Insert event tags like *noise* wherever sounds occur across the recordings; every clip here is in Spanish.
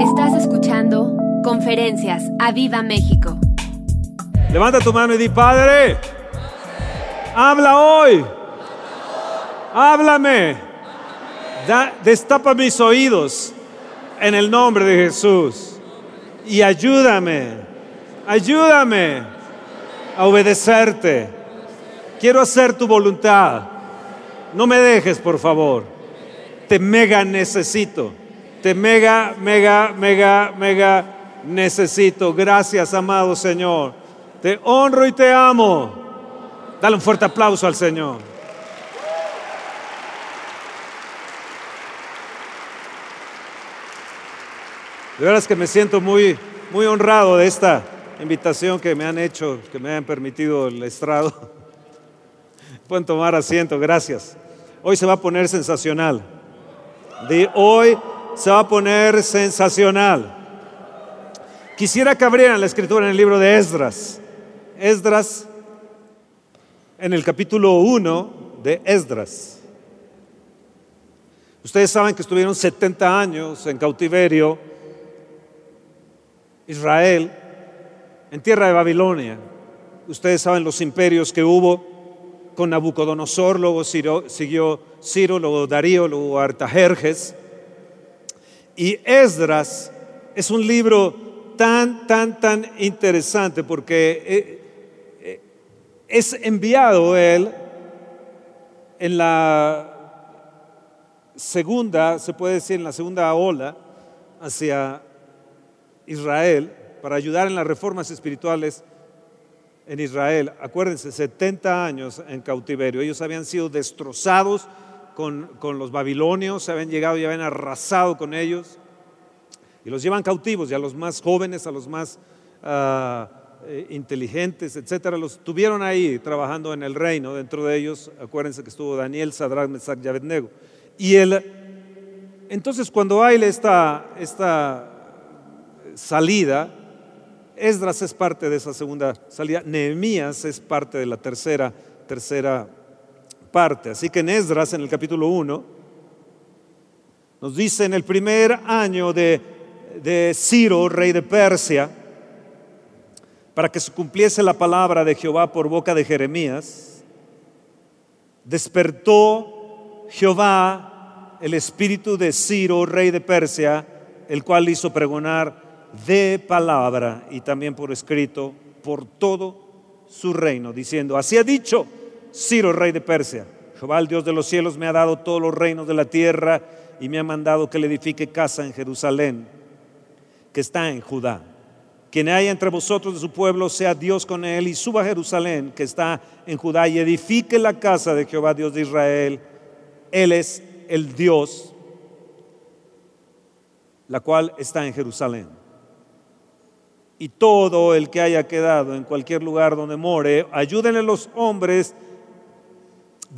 Estás escuchando Conferencias a Viva México. Levanta tu mano y di, Padre, habla hoy. Háblame. Destapa mis oídos en el nombre de Jesús. Y ayúdame, ayúdame a obedecerte. Quiero hacer tu voluntad. No me dejes, por favor. Te mega necesito. Te mega, mega, mega, mega necesito. Gracias, amado Señor. Te honro y te amo. Dale un fuerte aplauso al Señor. De veras que me siento muy, muy honrado de esta invitación que me han hecho, que me han permitido el estrado. *laughs* Pueden tomar asiento, gracias. Hoy se va a poner sensacional. De hoy se va a poner sensacional. Quisiera que abrieran la escritura en el libro de Esdras. Esdras, en el capítulo 1 de Esdras. Ustedes saben que estuvieron 70 años en cautiverio Israel en tierra de Babilonia. Ustedes saben los imperios que hubo con Nabucodonosor, luego siguió Ciro, luego Darío, luego Artajerjes. Y Esdras es un libro tan, tan, tan interesante porque eh, eh, es enviado él en la segunda, se puede decir, en la segunda ola hacia Israel para ayudar en las reformas espirituales en Israel. Acuérdense, 70 años en cautiverio. Ellos habían sido destrozados con, los babilonios, se habían llegado y habían arrasado con ellos. Y los llevan cautivos, y a los más jóvenes, a los más ah, eh, inteligentes, etcétera, los tuvieron ahí trabajando en el reino. Dentro de ellos, acuérdense que estuvo Daniel, Sadrach, Mesach y Abednego. Y el, entonces, cuando hay esta, esta salida, Esdras es parte de esa segunda salida, Nehemías es parte de la tercera, tercera Así que en Esdras, en el capítulo 1, nos dice en el primer año de, de Ciro, rey de Persia, para que se cumpliese la palabra de Jehová por boca de Jeremías, despertó Jehová el espíritu de Ciro, rey de Persia, el cual hizo pregonar de palabra y también por escrito por todo su reino, diciendo, así ha dicho Ciro, rey de Persia, Jehová el Dios de los cielos me ha dado todos los reinos de la tierra y me ha mandado que le edifique casa en Jerusalén, que está en Judá. Quien haya entre vosotros de su pueblo, sea Dios con él y suba a Jerusalén, que está en Judá, y edifique la casa de Jehová, Dios de Israel. Él es el Dios, la cual está en Jerusalén. Y todo el que haya quedado en cualquier lugar donde more, ayúdenle los hombres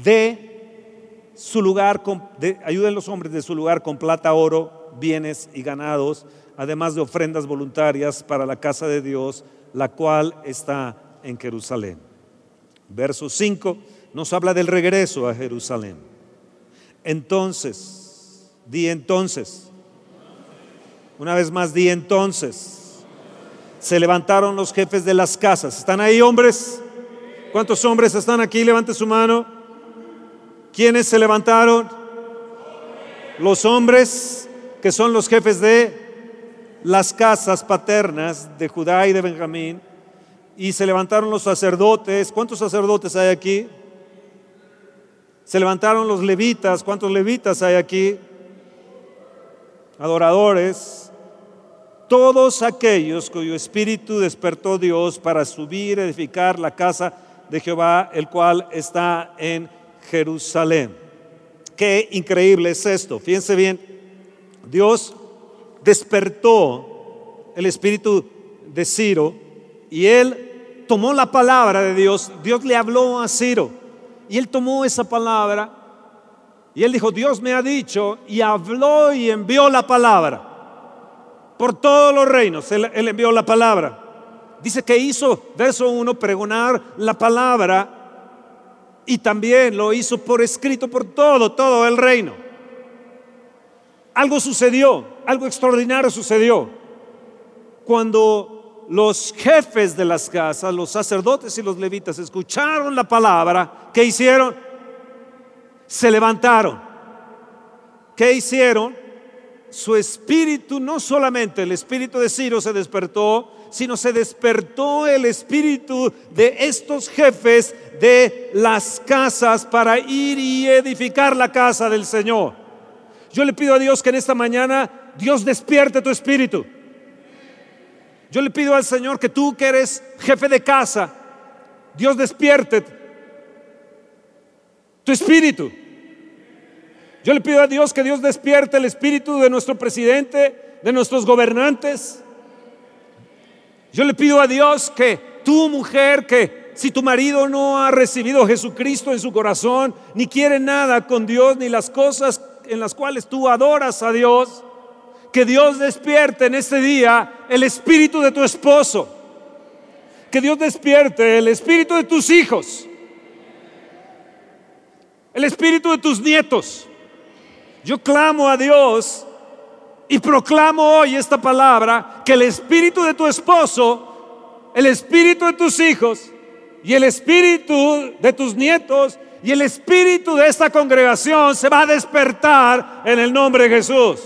de su lugar, de, ayuden los hombres de su lugar con plata, oro, bienes y ganados, además de ofrendas voluntarias para la casa de Dios, la cual está en Jerusalén. Verso 5 nos habla del regreso a Jerusalén. Entonces, di entonces, una vez más di entonces, se levantaron los jefes de las casas. ¿Están ahí hombres? ¿Cuántos hombres están aquí? Levante su mano. ¿Quiénes se levantaron? Los hombres que son los jefes de las casas paternas de Judá y de Benjamín. Y se levantaron los sacerdotes. ¿Cuántos sacerdotes hay aquí? Se levantaron los levitas. ¿Cuántos levitas hay aquí? Adoradores. Todos aquellos cuyo espíritu despertó Dios para subir, edificar la casa de Jehová, el cual está en Jerusalén. Qué increíble es esto. Fíjense bien, Dios despertó el espíritu de Ciro y él tomó la palabra de Dios. Dios le habló a Ciro y él tomó esa palabra y él dijo, Dios me ha dicho y habló y envió la palabra. Por todos los reinos, él, él envió la palabra. Dice que hizo, verso 1, pregonar la palabra y también lo hizo por escrito por todo, todo el reino. Algo sucedió, algo extraordinario sucedió. Cuando los jefes de las casas, los sacerdotes y los levitas escucharon la palabra, ¿qué hicieron? Se levantaron. ¿Qué hicieron? Su espíritu, no solamente el espíritu de Ciro se despertó, sino se despertó el espíritu de estos jefes de las casas para ir y edificar la casa del Señor. Yo le pido a Dios que en esta mañana Dios despierte tu espíritu. Yo le pido al Señor que tú que eres jefe de casa, Dios despierte tu espíritu. Yo le pido a Dios que Dios despierte el espíritu de nuestro presidente, de nuestros gobernantes. Yo le pido a Dios que tu mujer, que si tu marido no ha recibido a Jesucristo en su corazón, ni quiere nada con Dios, ni las cosas en las cuales tú adoras a Dios, que Dios despierte en este día el espíritu de tu esposo. Que Dios despierte el espíritu de tus hijos. El espíritu de tus nietos. Yo clamo a Dios y proclamo hoy esta palabra, que el espíritu de tu esposo, el espíritu de tus hijos y el espíritu de tus nietos y el espíritu de esta congregación se va a despertar en el nombre de Jesús.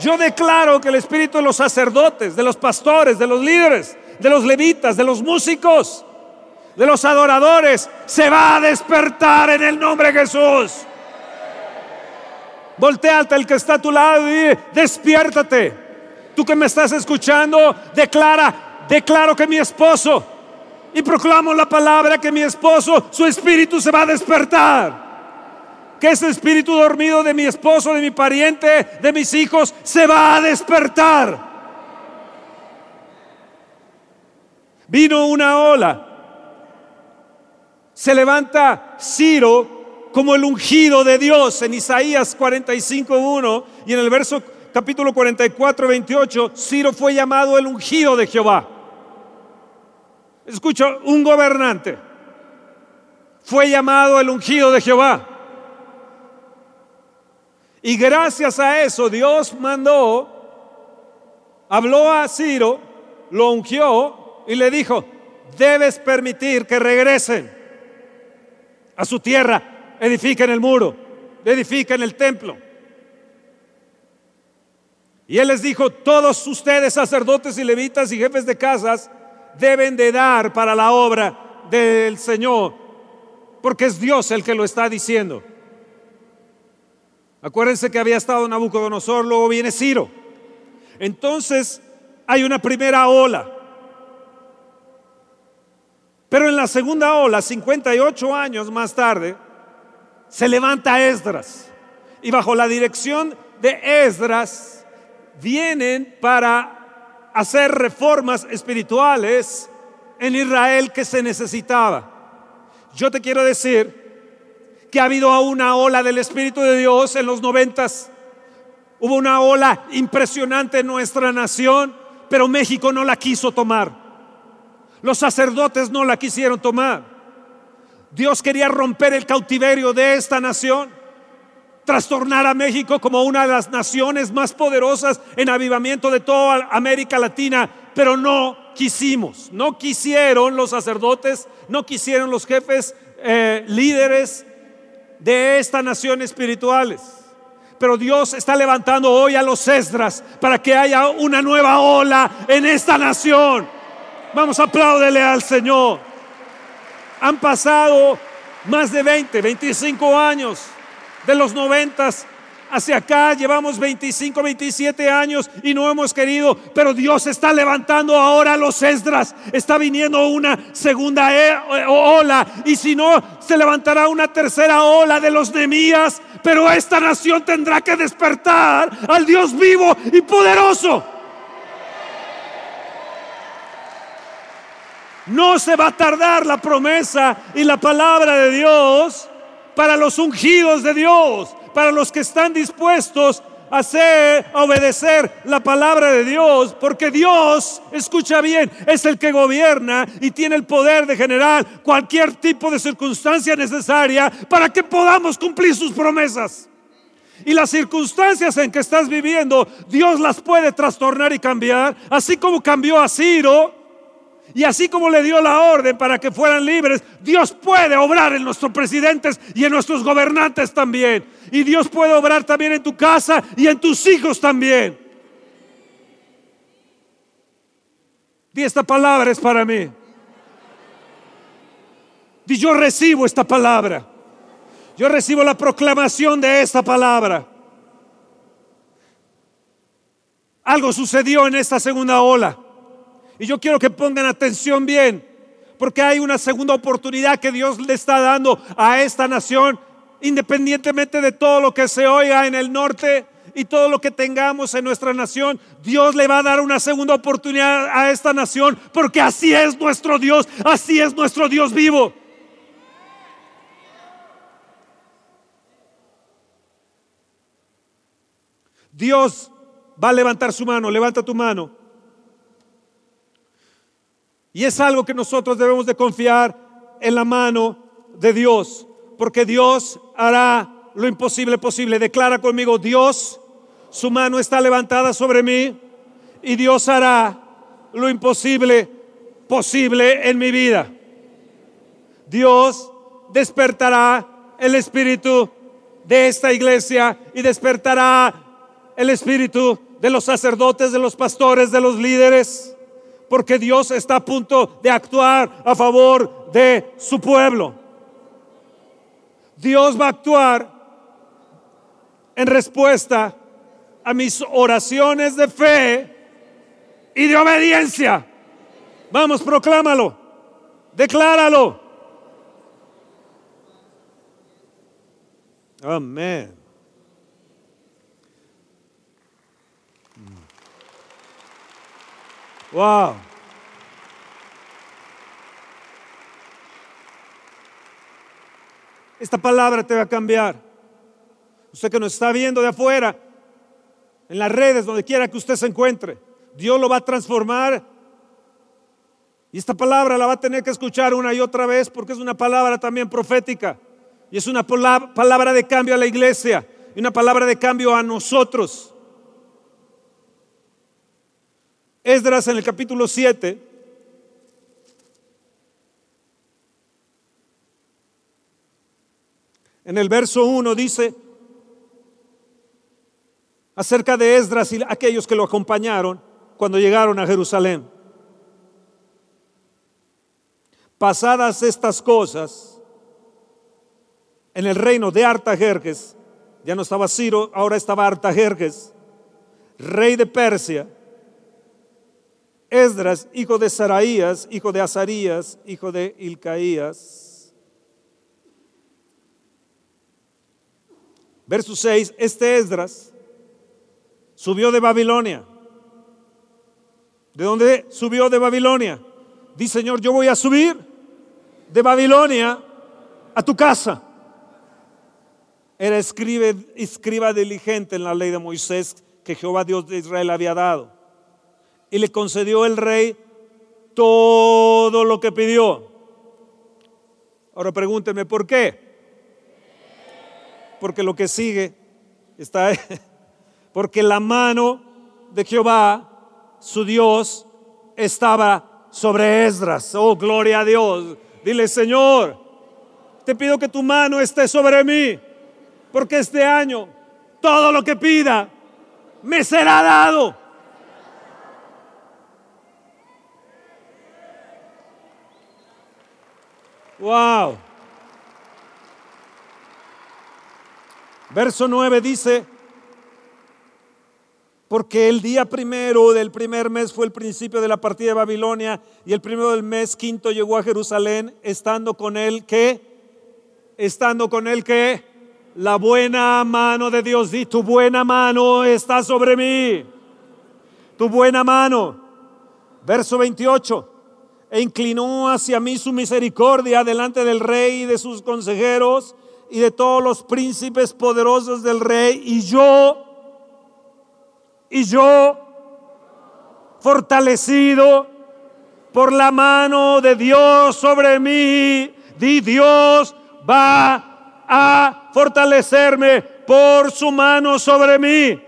Yo declaro que el espíritu de los sacerdotes, de los pastores, de los líderes, de los levitas, de los músicos, de los adoradores, se va a despertar en el nombre de Jesús. Volteate al que está a tu lado y despiértate. Tú que me estás escuchando, declara, declaro que mi esposo, y proclamo la palabra que mi esposo, su espíritu se va a despertar que ese espíritu dormido de mi esposo, de mi pariente, de mis hijos, se va a despertar. Vino una ola. Se levanta Ciro como el ungido de Dios en Isaías 45.1 y en el verso capítulo 44, 28, Ciro fue llamado el ungido de Jehová. Escucha, un gobernante fue llamado el ungido de Jehová. Y gracias a eso Dios mandó, habló a Ciro, lo ungió y le dijo, debes permitir que regresen a su tierra, edifiquen el muro, edifiquen el templo. Y él les dijo, todos ustedes sacerdotes y levitas y jefes de casas deben de dar para la obra del Señor, porque es Dios el que lo está diciendo. Acuérdense que había estado Nabucodonosor, luego viene Ciro. Entonces hay una primera ola. Pero en la segunda ola, 58 años más tarde, se levanta Esdras. Y bajo la dirección de Esdras vienen para hacer reformas espirituales en Israel que se necesitaba. Yo te quiero decir que ha habido una ola del Espíritu de Dios en los noventas. Hubo una ola impresionante en nuestra nación, pero México no la quiso tomar. Los sacerdotes no la quisieron tomar. Dios quería romper el cautiverio de esta nación, trastornar a México como una de las naciones más poderosas en avivamiento de toda América Latina, pero no quisimos, no quisieron los sacerdotes, no quisieron los jefes eh, líderes de esta nación espirituales. Pero Dios está levantando hoy a los Esdras para que haya una nueva ola en esta nación. Vamos a aplaudirle al Señor. Han pasado más de 20, 25 años de los noventas hacia acá, llevamos 25, 27 años y no hemos querido, pero Dios está levantando ahora los Esdras, está viniendo una segunda e, ola y si no, se levantará una tercera ola de los Nemías, pero esta nación tendrá que despertar al Dios vivo y poderoso. No se va a tardar la promesa y la palabra de Dios para los ungidos de Dios para los que están dispuestos a hacer, a obedecer la palabra de Dios, porque Dios, escucha bien, es el que gobierna y tiene el poder de generar cualquier tipo de circunstancia necesaria para que podamos cumplir sus promesas. Y las circunstancias en que estás viviendo, Dios las puede trastornar y cambiar, así como cambió a Ciro. Y así como le dio la orden para que fueran libres, Dios puede obrar en nuestros presidentes y en nuestros gobernantes también. Y Dios puede obrar también en tu casa y en tus hijos también. Di esta palabra es para mí. Di yo recibo esta palabra. Yo recibo la proclamación de esta palabra. Algo sucedió en esta segunda ola. Y yo quiero que pongan atención bien, porque hay una segunda oportunidad que Dios le está dando a esta nación, independientemente de todo lo que se oiga en el norte y todo lo que tengamos en nuestra nación. Dios le va a dar una segunda oportunidad a esta nación, porque así es nuestro Dios, así es nuestro Dios vivo. Dios va a levantar su mano, levanta tu mano. Y es algo que nosotros debemos de confiar en la mano de Dios, porque Dios hará lo imposible posible. Declara conmigo, Dios, su mano está levantada sobre mí y Dios hará lo imposible posible en mi vida. Dios despertará el espíritu de esta iglesia y despertará el espíritu de los sacerdotes, de los pastores, de los líderes, porque Dios está a punto de actuar a favor de su pueblo. Dios va a actuar en respuesta a mis oraciones de fe y de obediencia. Vamos, proclámalo, decláralo. Amén. Wow. Esta palabra te va a cambiar. Usted que nos está viendo de afuera, en las redes, donde quiera que usted se encuentre, Dios lo va a transformar. Y esta palabra la va a tener que escuchar una y otra vez porque es una palabra también profética. Y es una palabra de cambio a la iglesia y una palabra de cambio a nosotros. Esdras en el capítulo 7. En el verso 1 dice acerca de Esdras y aquellos que lo acompañaron cuando llegaron a Jerusalén. Pasadas estas cosas, en el reino de Artajerjes, ya no estaba Ciro, ahora estaba Artajerjes, rey de Persia, Esdras, hijo de Saraías, hijo de Azarías, hijo de Ilcaías. Verso 6, este Esdras subió de Babilonia. ¿De dónde subió de Babilonia? Dice Señor, yo voy a subir de Babilonia a tu casa. Era escribe, escriba diligente en la ley de Moisés que Jehová Dios de Israel había dado y le concedió el rey todo lo que pidió. Ahora pregúnteme, ¿por qué? Porque lo que sigue está. *laughs* Porque la mano de Jehová, su Dios, estaba sobre Esdras. Oh, gloria a Dios. Dile, Señor, te pido que tu mano esté sobre mí, porque este año todo lo que pida me será dado. Wow. Verso 9 dice, porque el día primero del primer mes fue el principio de la partida de Babilonia y el primero del mes quinto llegó a Jerusalén estando con él que, estando con él que, la buena mano de Dios, di tu buena mano está sobre mí, tu buena mano. Verso 28 e inclinó hacia mí su misericordia delante del rey y de sus consejeros y de todos los príncipes poderosos del rey. Y yo, y yo, fortalecido por la mano de Dios sobre mí, di Dios va a fortalecerme por su mano sobre mí.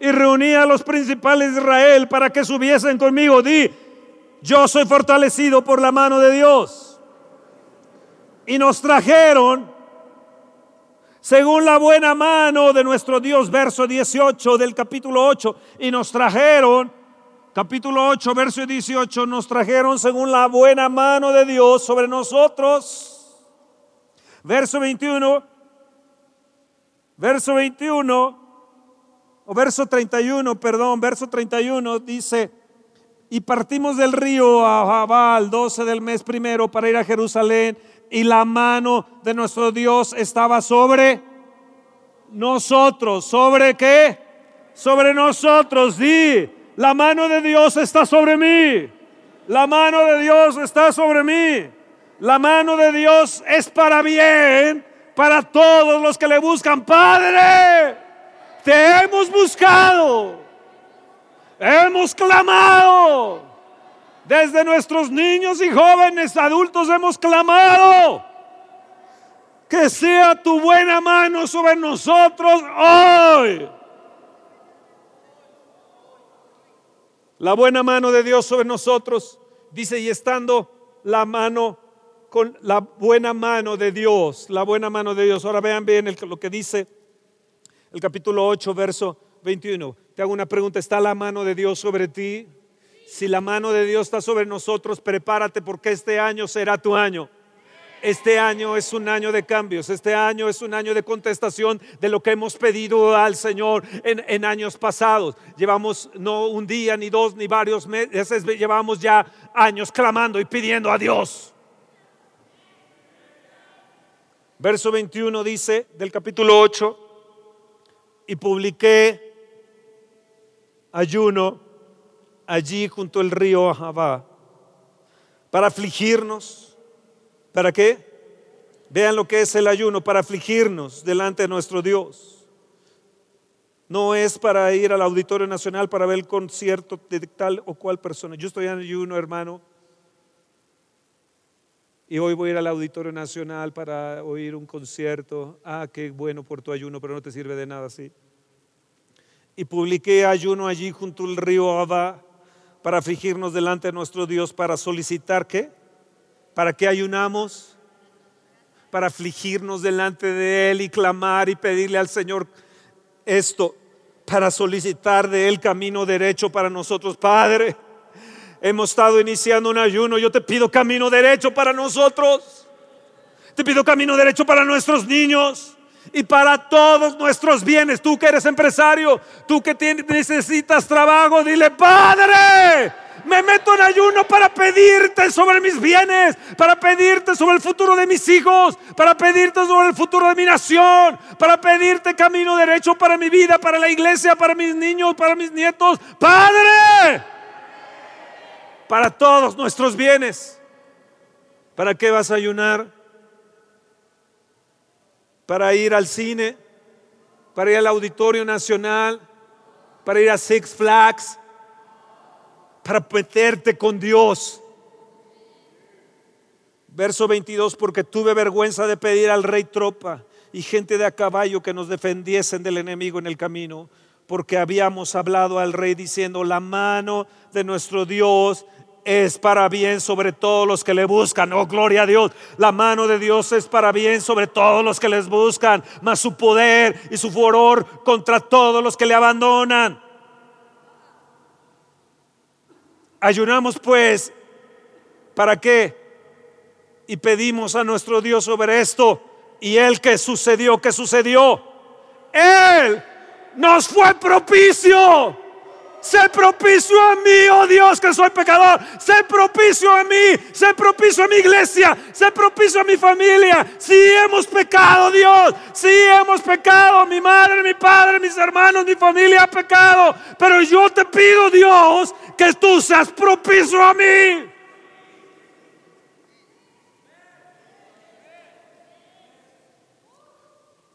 Y reuní a los principales de Israel para que subiesen conmigo. Di, yo soy fortalecido por la mano de Dios. Y nos trajeron, según la buena mano de nuestro Dios, verso 18 del capítulo 8, y nos trajeron, capítulo 8, verso 18, nos trajeron según la buena mano de Dios sobre nosotros. Verso 21, verso 21, o verso 31, perdón, verso 31 dice, y partimos del río a Jabal, 12 del mes primero, para ir a Jerusalén, y la mano de nuestro Dios estaba sobre nosotros. ¿Sobre qué? Sobre nosotros, di, la mano de Dios está sobre mí. La mano de Dios está sobre mí. La mano de Dios es para bien, para todos los que le buscan. Padre, te hemos buscado Hemos clamado. Desde nuestros niños y jóvenes, adultos hemos clamado. Que sea tu buena mano sobre nosotros hoy. La buena mano de Dios sobre nosotros, dice, y estando la mano con la buena mano de Dios, la buena mano de Dios. Ahora vean bien lo que dice el capítulo 8, verso 21. Te hago una pregunta, ¿está la mano de Dios sobre ti? Si la mano de Dios está sobre nosotros, prepárate porque este año será tu año. Este año es un año de cambios, este año es un año de contestación de lo que hemos pedido al Señor en, años pasados. Llevamos no un día, ni dos, ni varios meses, llevamos ya años clamando y pidiendo a Dios. Verso 21 dice del capítulo 8, y publiqué ayuno allí junto al río Ahabá para afligirnos. ¿Para qué? Vean lo que es el ayuno, para afligirnos delante de nuestro Dios. No es para ir al Auditorio Nacional para ver el concierto de tal o cual persona. Yo estoy en ayuno, hermano. Y hoy voy a ir al Auditorio Nacional para oír un concierto. Ah, qué bueno por tu ayuno, pero no te sirve de nada así y publiqué ayuno allí junto al río Abba para afligirnos delante de nuestro Dios, para solicitar qué? ¿Para qué ayunamos? Para afligirnos delante de Él y clamar y pedirle al Señor esto, para solicitar de Él camino derecho para nosotros. Padre, hemos estado iniciando un ayuno, yo te pido camino derecho para nosotros. Te pido camino derecho para nuestros niños y para todos nuestros bienes. Tú que eres empresario, tú que necesitas trabajo, dile, Padre, me meto en ayuno para pedirte sobre mis bienes, para pedirte sobre el futuro de mis hijos, para pedirte sobre el futuro de mi nación, para pedirte camino derecho para mi vida, para la iglesia, para mis niños, para mis nietos. Padre, para todos nuestros bienes. ¿Para qué vas a ayunar? Para ir al cine, para ir al Auditorio Nacional, para ir a Six Flags, para meterte con Dios. Verso 22, porque tuve vergüenza de pedir al rey tropa y gente de a caballo que nos defendiesen del enemigo en el camino, porque habíamos hablado al rey diciendo, la mano de nuestro Dios es para bien sobre todos los que le buscan. Oh, gloria a Dios. La mano de Dios es para bien sobre todos los que les buscan, mas su poder y su furor contra todos los que le abandonan. Ayunamos pues, ¿para qué? Y pedimos a nuestro Dios sobre esto. Y Él que sucedió, que sucedió. Él nos fue propicio Sé propicio a mí, oh Dios, que soy pecador. Sé propicio a mí. Sé propicio a mi iglesia. Sé propicio a mi familia. Si hemos pecado, Dios. Si hemos pecado. Mi madre, mi padre, mis hermanos, mi familia ha pecado. Pero yo te pido, Dios, que tú seas propicio a mí.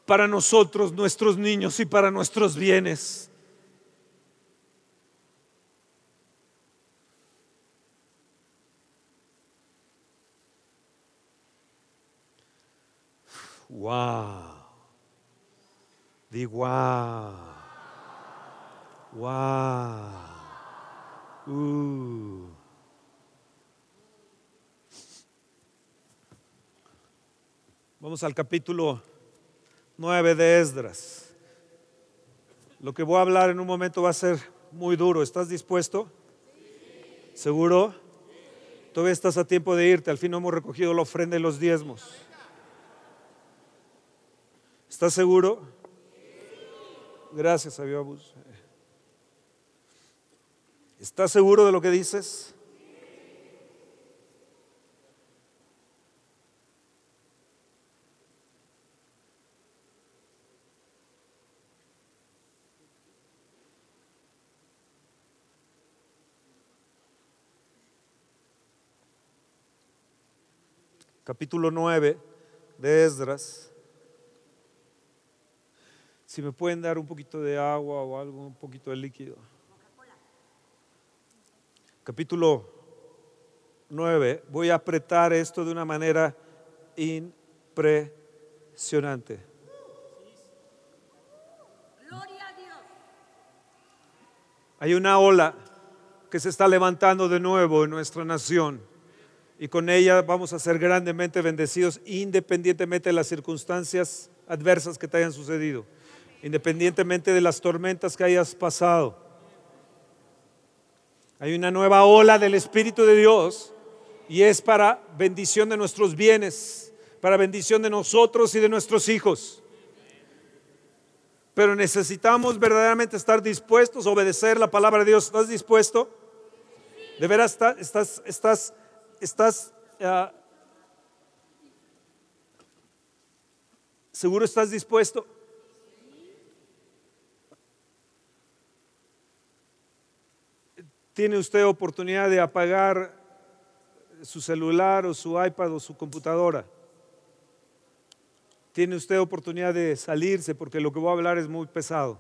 Para nosotros, nuestros niños y para nuestros bienes Wow. Di wow. Wow. Uh. Vamos al capítulo 9 de Esdras. Lo que voy a hablar en un momento va a ser muy duro. ¿Estás dispuesto? ¿Seguro? Todavía estás a tiempo de irte. Al fin hemos recogido la ofrenda y los diezmos. ¿Estás seguro? Gracias, Abiabus. ¿Estás seguro de lo que dices? Capítulo 9 de Esdras. Si me pueden dar un poquito de agua o algo, un poquito de líquido. Capítulo 9. Voy a apretar esto de una manera impresionante. Hay una ola que se está levantando de nuevo en nuestra nación y con ella vamos a ser grandemente bendecidos independientemente de las circunstancias adversas que te hayan sucedido independientemente de las tormentas que hayas pasado. Hay una nueva ola del Espíritu de Dios y es para bendición de nuestros bienes, para bendición de nosotros y de nuestros hijos. Pero necesitamos verdaderamente estar dispuestos a obedecer la palabra de Dios. ¿Estás dispuesto? ¿De veras estás, estás, estás, uh, seguro estás dispuesto? Tiene usted oportunidad de apagar su celular o su iPad o su computadora. Tiene usted oportunidad de salirse porque lo que voy a hablar es muy pesado.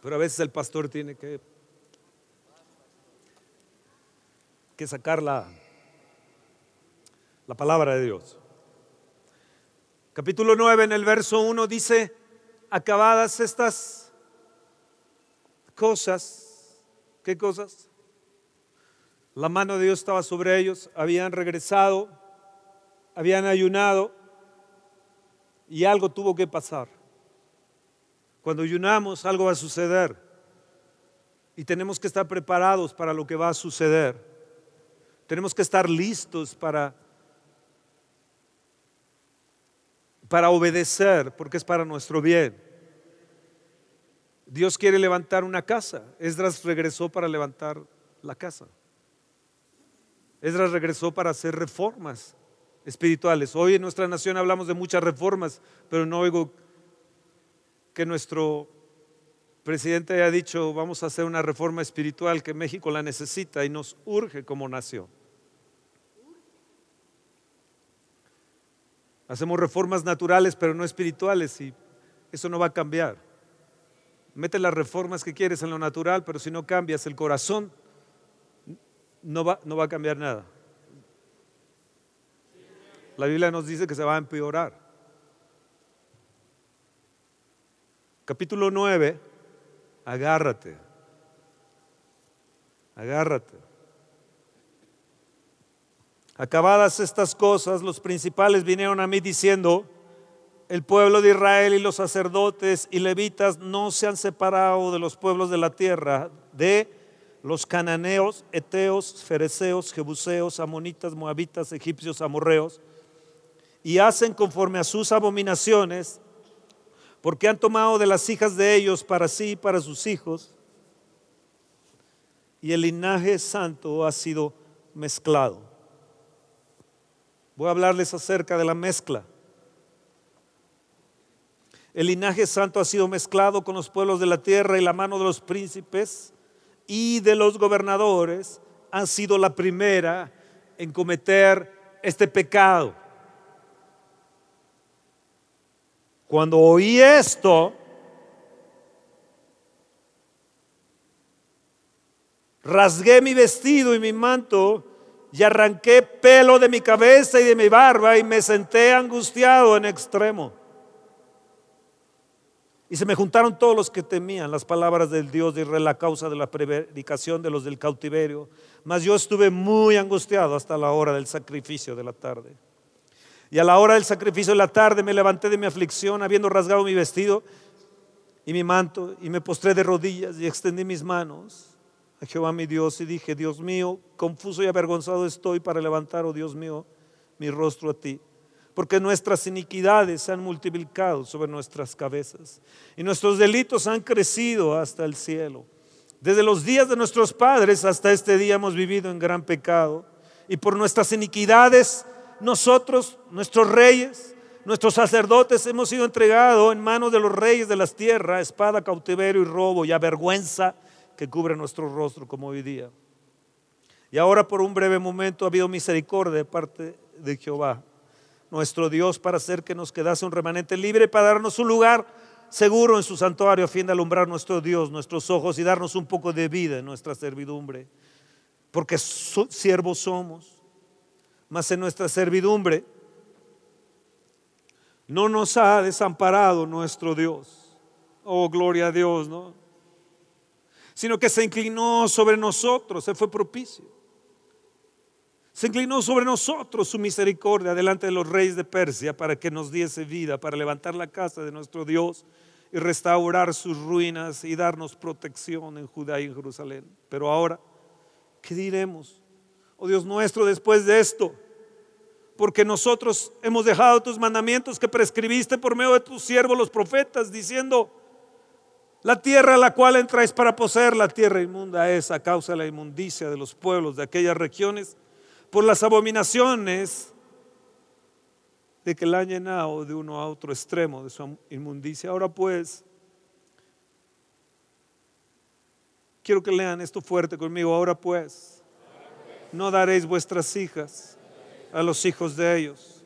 Pero a veces el pastor tiene que, que sacar la, la palabra de Dios. Capítulo 9 en el verso 1 dice, acabadas estas cosas, ¿qué cosas? La mano de Dios estaba sobre ellos, habían regresado, habían ayunado y algo tuvo que pasar. Cuando ayunamos algo va a suceder y tenemos que estar preparados para lo que va a suceder. Tenemos que estar listos para para obedecer, porque es para nuestro bien. Dios quiere levantar una casa. Esdras regresó para levantar la casa. Esdras regresó para hacer reformas espirituales. Hoy en nuestra nación hablamos de muchas reformas, pero no oigo que nuestro presidente haya dicho, vamos a hacer una reforma espiritual que México la necesita y nos urge como nación. Hacemos reformas naturales, pero no espirituales y eso no va a cambiar. Mete las reformas que quieres en lo natural, pero si no cambias el corazón, no va, no va a cambiar nada. La Biblia nos dice que se va a empeorar. Capítulo 9, agárrate, agárrate. Acabadas estas cosas, los principales vinieron a mí diciendo, el pueblo de Israel y los sacerdotes y levitas no se han separado de los pueblos de la tierra, de los cananeos, eteos, fereceos, jebuseos, amonitas, moabitas, egipcios, amorreos, y hacen conforme a sus abominaciones, porque han tomado de las hijas de ellos para sí y para sus hijos, y el linaje santo ha sido mezclado. Voy a hablarles acerca de la mezcla. El linaje santo ha sido mezclado con los pueblos de la tierra y la mano de los príncipes y de los gobernadores ha sido la primera en cometer este pecado. Cuando oí esto, rasgué mi vestido y mi manto y arranqué pelo de mi cabeza y de mi barba y me senté angustiado en extremo. Y se me juntaron todos los que temían las palabras del Dios de Israel a causa de la predicación de los del cautiverio. Mas yo estuve muy angustiado hasta la hora del sacrificio de la tarde. Y a la hora del sacrificio de la tarde me levanté de mi aflicción, habiendo rasgado mi vestido y mi manto, y me postré de rodillas y extendí mis manos a Jehová mi Dios y dije, Dios mío, confuso y avergonzado estoy para levantar, oh Dios mío, mi rostro a ti porque nuestras iniquidades se han multiplicado sobre nuestras cabezas y nuestros delitos han crecido hasta el cielo. Desde los días de nuestros padres hasta este día hemos vivido en gran pecado y por nuestras iniquidades nosotros, nuestros reyes, nuestros sacerdotes hemos sido entregados en manos de los reyes de las tierras, espada, cautiverio y robo y avergüenza que cubre nuestro rostro como hoy día. Y ahora por un breve momento ha habido misericordia de parte de Jehová nuestro Dios para hacer que nos quedase un remanente libre, para darnos un lugar seguro en su santuario a fin de alumbrar nuestro Dios, nuestros ojos y darnos un poco de vida en nuestra servidumbre. Porque siervos somos, mas en nuestra servidumbre no nos ha desamparado nuestro Dios. Oh, gloria a Dios, ¿no? Sino que se inclinó sobre nosotros, se fue propicio se inclinó sobre nosotros su misericordia delante de los reyes de Persia para que nos diese vida, para levantar la casa de nuestro Dios y restaurar sus ruinas y darnos protección en Judá y en Jerusalén. Pero ahora, ¿qué diremos? Oh Dios nuestro, después de esto, porque nosotros hemos dejado tus mandamientos que prescribiste por medio de tus siervos los profetas, diciendo, la tierra a la cual entráis para poseer la tierra inmunda es a causa de la inmundicia de los pueblos de aquellas regiones por las abominaciones de que la han llenado de uno a otro extremo de su inmundicia. Ahora pues, quiero que lean esto fuerte conmigo. Ahora pues, no daréis vuestras hijas a los hijos de ellos,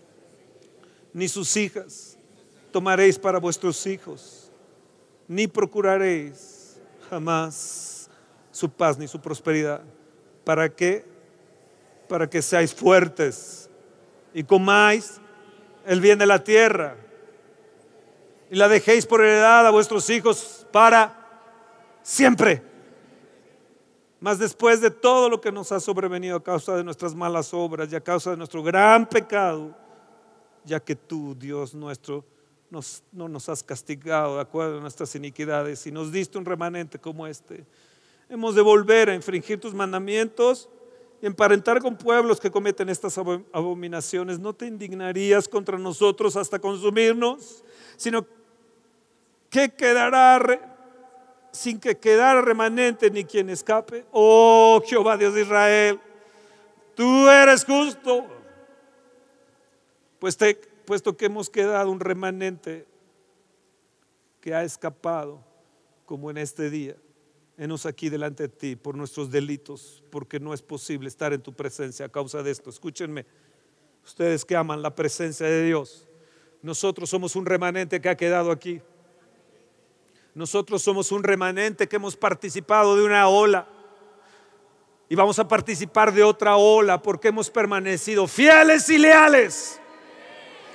ni sus hijas tomaréis para vuestros hijos, ni procuraréis jamás su paz ni su prosperidad. ¿Para qué? para que seáis fuertes y comáis el bien de la tierra y la dejéis por heredad a vuestros hijos para siempre. Mas después de todo lo que nos ha sobrevenido a causa de nuestras malas obras y a causa de nuestro gran pecado, ya que tú, Dios nuestro, no nos has castigado de acuerdo a nuestras iniquidades y nos diste un remanente como este, hemos de volver a infringir tus mandamientos y emparentar con pueblos que cometen estas abominaciones, ¿no te indignarías contra nosotros hasta consumirnos? Sino que quedará sin que quedara remanente ni quien escape. Oh Jehová Dios de Israel, tú eres justo, pues puesto que hemos quedado un remanente que ha escapado como en este día enos aquí delante de ti por nuestros delitos, porque no es posible estar en tu presencia a causa de esto. Escúchenme, ustedes que aman la presencia de Dios, nosotros somos un remanente que ha quedado aquí. Nosotros somos un remanente que hemos participado de una ola y vamos a participar de otra ola porque hemos permanecido fieles y leales.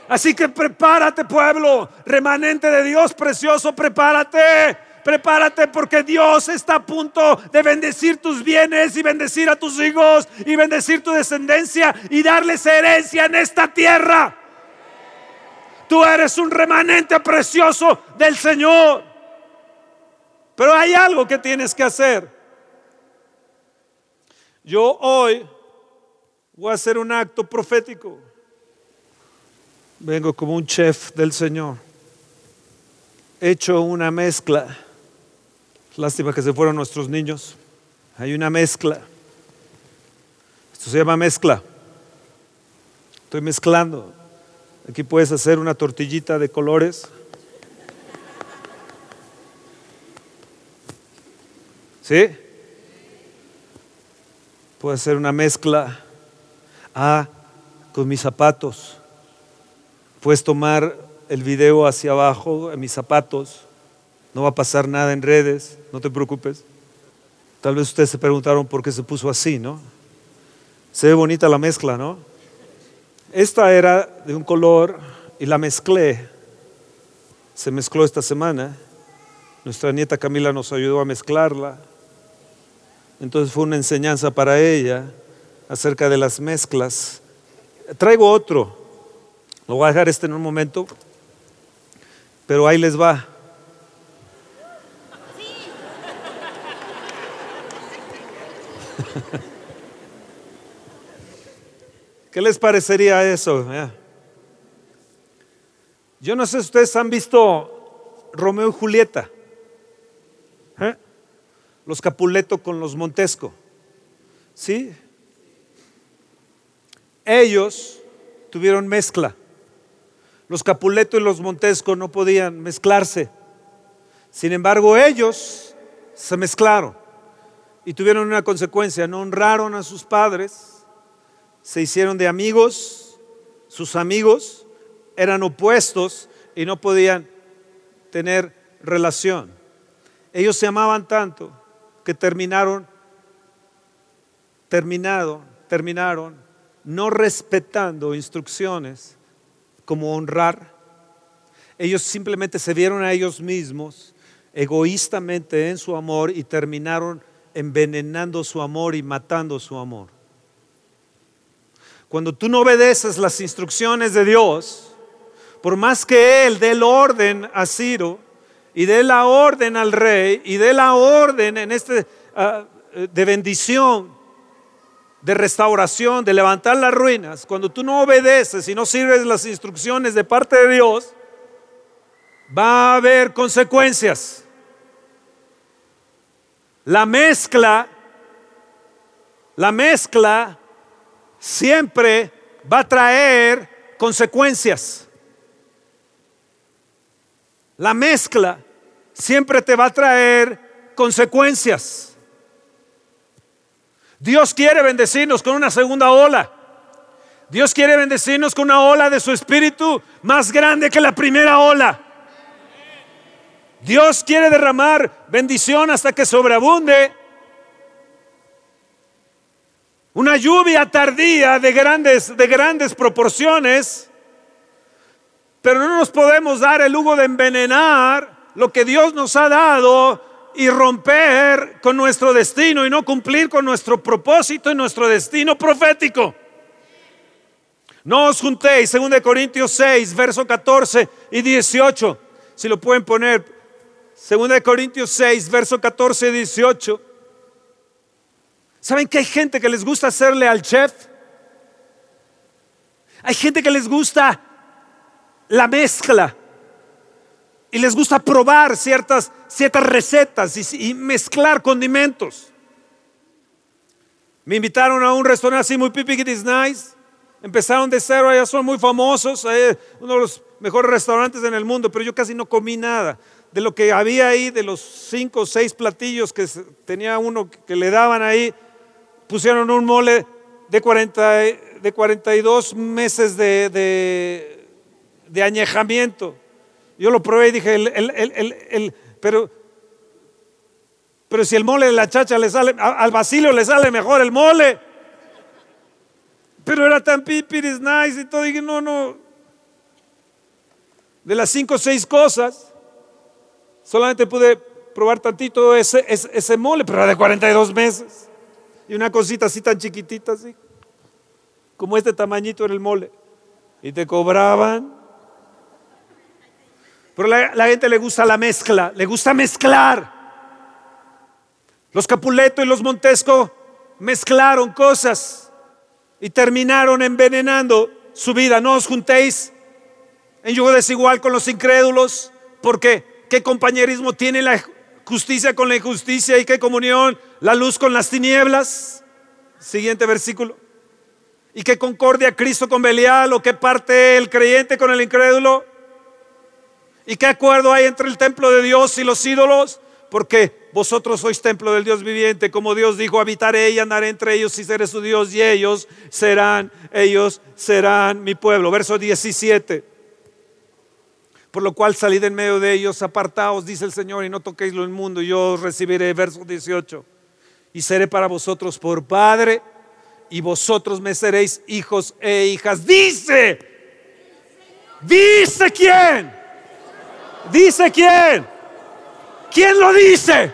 Así que prepárate pueblo, remanente de Dios precioso, prepárate prepárate porque Dios está a punto de bendecir tus bienes y bendecir a tus hijos y bendecir tu descendencia y darles herencia en esta tierra. Tú eres un remanente precioso del Señor. Pero hay algo que tienes que hacer. Yo hoy voy a hacer un acto profético. Vengo como un chef del Señor. He hecho una mezcla Lástima que se fueron nuestros niños. Hay una mezcla. Esto se llama mezcla. Estoy mezclando. Aquí puedes hacer una tortillita de colores. ¿Sí? Puedes hacer una mezcla. Ah, con mis zapatos. Puedes tomar el video hacia abajo en mis zapatos no va a pasar nada en redes, no te preocupes. Tal vez ustedes se preguntaron por qué se puso así, ¿no? Se ve bonita la mezcla, ¿no? Esta era de un color y la mezclé. Se mezcló esta semana. Nuestra nieta Camila nos ayudó a mezclarla. Entonces fue una enseñanza para ella acerca de las mezclas. Traigo otro. Lo voy a dejar este en un momento. Pero ahí les va. *laughs* ¿Qué les parecería eso? Yo no sé si ustedes han visto Romeo y Julieta. ¿Eh? Los Capuleto con los Montesco. ¿Sí? Ellos tuvieron mezcla. Los Capuleto y los Montesco no podían mezclarse. Sin embargo, ellos se mezclaron y tuvieron una consecuencia. No honraron a sus padres se hicieron de amigos, sus amigos eran opuestos y no podían tener relación. Ellos se amaban tanto que terminaron, terminaron, terminaron no respetando instrucciones como honrar. Ellos simplemente se vieron a ellos mismos egoístamente en su amor y terminaron envenenando su amor y matando su amor. Cuando tú no obedeces las instrucciones de Dios, por más que Él dé el orden a Ciro y dé la orden al rey y dé la orden en este ah, de bendición, de restauración, de levantar las ruinas, cuando tú no obedeces y no sirves las instrucciones de parte de Dios, va a haber consecuencias. La mezcla, la mezcla siempre va a traer consecuencias. La mezcla siempre te va a traer consecuencias. Dios quiere bendecirnos con una segunda ola. Dios quiere bendecirnos con una ola de su espíritu más grande que la primera ola. Dios quiere derramar bendición hasta que sobreabunde una lluvia tardía de grandes, de grandes proporciones, pero no nos podemos dar el lujo de envenenar lo que Dios nos ha dado y romper con nuestro destino y no cumplir con nuestro propósito y nuestro destino profético. No os juntéis, 2 Corintios 6, verso 14 y 18, si lo pueden poner, 2 Corintios 6, verso 14 y 18. ¿Saben que hay gente que les gusta hacerle al chef? Hay gente que les gusta la mezcla y les gusta probar ciertas, ciertas recetas y, mezclar condimentos. Me invitaron a un restaurante así muy pipi is nice. Empezaron de cero, allá son muy famosos, uno de los mejores restaurantes en el mundo, pero yo casi no comí nada. De lo que había ahí, de los cinco o seis platillos que tenía uno que le daban ahí, pusieron un mole de, 40, de 42 meses de, de, añejamiento. Yo lo probé y dije, el, pero, pero si el mole de la chacha le sale, al Basilio le sale mejor el mole. Pero era tan pipiris nice y todo. dije, no, no. De las cinco o seis cosas, solamente pude probar tantito ese, ese, ese mole, pero era de 42 meses. Y una cosita así tan chiquitita, así, como este tamañito en el mole. Y te cobraban. Pero la, la gente le gusta la mezcla, le gusta mezclar. Los Capuleto y los Montesco mezclaron cosas y terminaron envenenando su vida. No os juntéis en yugo desigual con los incrédulos, porque qué compañerismo tiene la justicia con la injusticia y qué comunión la luz con las tinieblas. Siguiente versículo. ¿Y qué concordia Cristo con Belial o qué parte el creyente con el incrédulo? ¿Y qué acuerdo hay entre el templo de Dios y los ídolos? Porque vosotros sois templo del Dios viviente, como Dios dijo, habitaré y andaré entre ellos y seré su Dios y ellos serán, ellos serán mi pueblo. Verso 17. Por lo cual salid en medio de ellos, apartaos, dice el Señor, y no toquéis lo inmundo, y yo os recibiré. Verso 18 y seré para vosotros por Padre, y vosotros me seréis hijos e hijas. Dice, dice quién, dice quién, quién lo dice,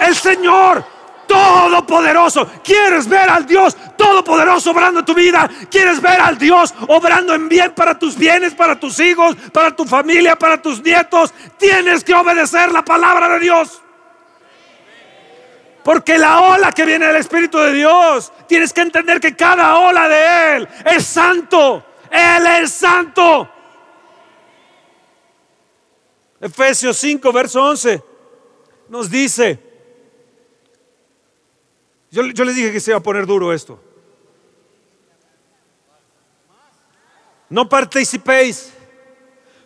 el Señor Todopoderoso. ¿Quieres ver al Dios Todopoderoso obrando tu vida? ¿Quieres ver al Dios obrando en bien para tus bienes, para tus hijos, para tu familia, para tus nietos? Tienes que obedecer la palabra de Dios. Porque la ola que viene del Espíritu de Dios, tienes que entender que cada ola de Él es santo. Él es santo. Efesios 5, verso 11, nos dice, yo, yo les dije que se iba a poner duro esto. No participéis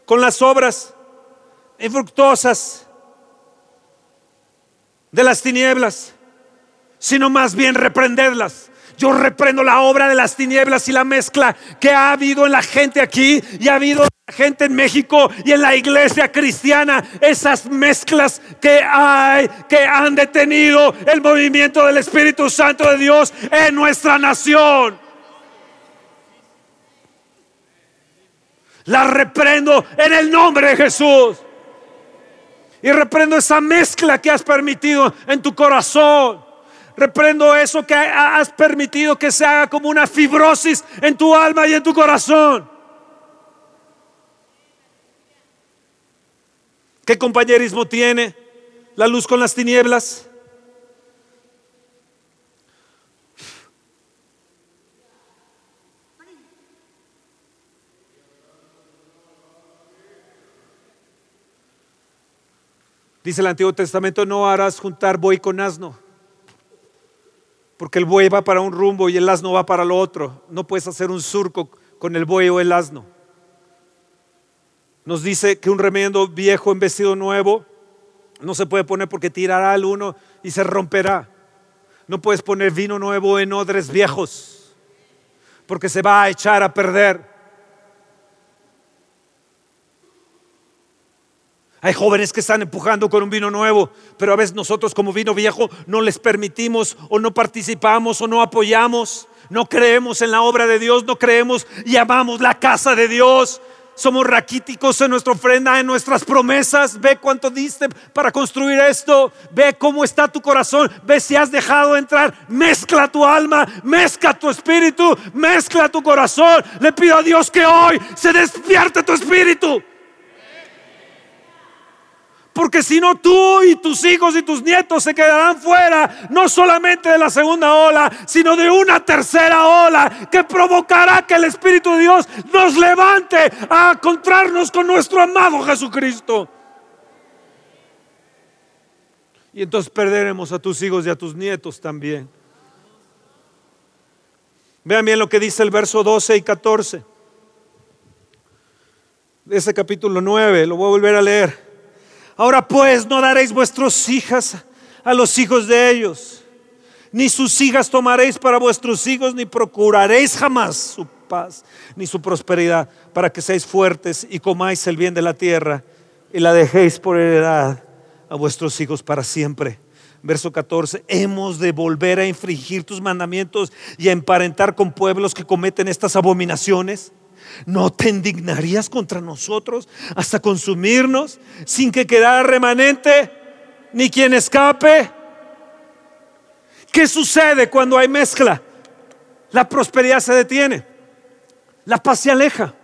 con las obras infructuosas de las tinieblas, sino más bien reprenderlas. Yo reprendo la obra de las tinieblas y la mezcla que ha habido en la gente aquí y ha habido en la gente en México y en la iglesia cristiana. Esas mezclas que hay, que han detenido el movimiento del Espíritu Santo de Dios en nuestra nación. La reprendo en el nombre de Jesús. Y reprendo esa mezcla que has permitido en tu corazón. Reprendo eso que has permitido que se haga como una fibrosis en tu alma y en tu corazón. ¿Qué compañerismo tiene la luz con las tinieblas? Dice el Antiguo Testamento, no harás juntar buey con asno, porque el buey va para un rumbo y el asno va para lo otro. No puedes hacer un surco con el buey o el asno. Nos dice que un remiendo viejo en vestido nuevo no se puede poner porque tirará al uno y se romperá. No puedes poner vino nuevo en odres viejos porque se va a echar a perder. Hay jóvenes que están empujando con un vino nuevo, pero a veces nosotros como vino viejo no les permitimos o no participamos o no apoyamos, no creemos en la obra de Dios, no creemos y amamos la casa de Dios. Somos raquíticos en nuestra ofrenda, en nuestras promesas. Ve cuánto diste para construir esto. Ve cómo está tu corazón. Ve si has dejado entrar. Mezcla tu alma, mezcla tu espíritu, mezcla tu corazón. Le pido a Dios que hoy se despierte tu espíritu. Porque si no, tú y tus hijos y tus nietos se quedarán fuera, no solamente de la segunda ola, sino de una tercera ola que provocará que el Espíritu de Dios nos levante a encontrarnos con nuestro amado Jesucristo. Y entonces perderemos a tus hijos y a tus nietos también. Vean bien lo que dice el verso 12 y 14 de ese capítulo 9, lo voy a volver a leer. Ahora pues no daréis vuestras hijas a los hijos de ellos, ni sus hijas tomaréis para vuestros hijos, ni procuraréis jamás su paz, ni su prosperidad, para que seáis fuertes y comáis el bien de la tierra y la dejéis por heredad a vuestros hijos para siempre. Verso 14, hemos de volver a infringir tus mandamientos y a emparentar con pueblos que cometen estas abominaciones. ¿No te indignarías contra nosotros hasta consumirnos sin que quedara remanente ni quien escape? ¿Qué sucede cuando hay mezcla? La prosperidad se detiene, la paz se aleja.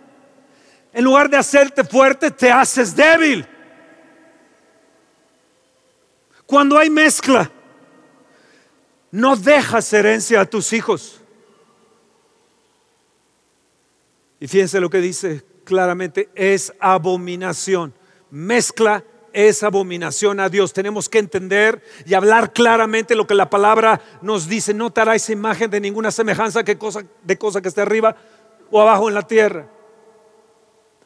En lugar de hacerte fuerte, te haces débil. Cuando hay mezcla, no dejas herencia a tus hijos. Y fíjense lo que dice claramente, es abominación. Mezcla es abominación a Dios. Tenemos que entender y hablar claramente lo que la palabra nos dice. No te hará esa imagen de ninguna semejanza que cosa, de cosa que esté arriba o abajo en la tierra.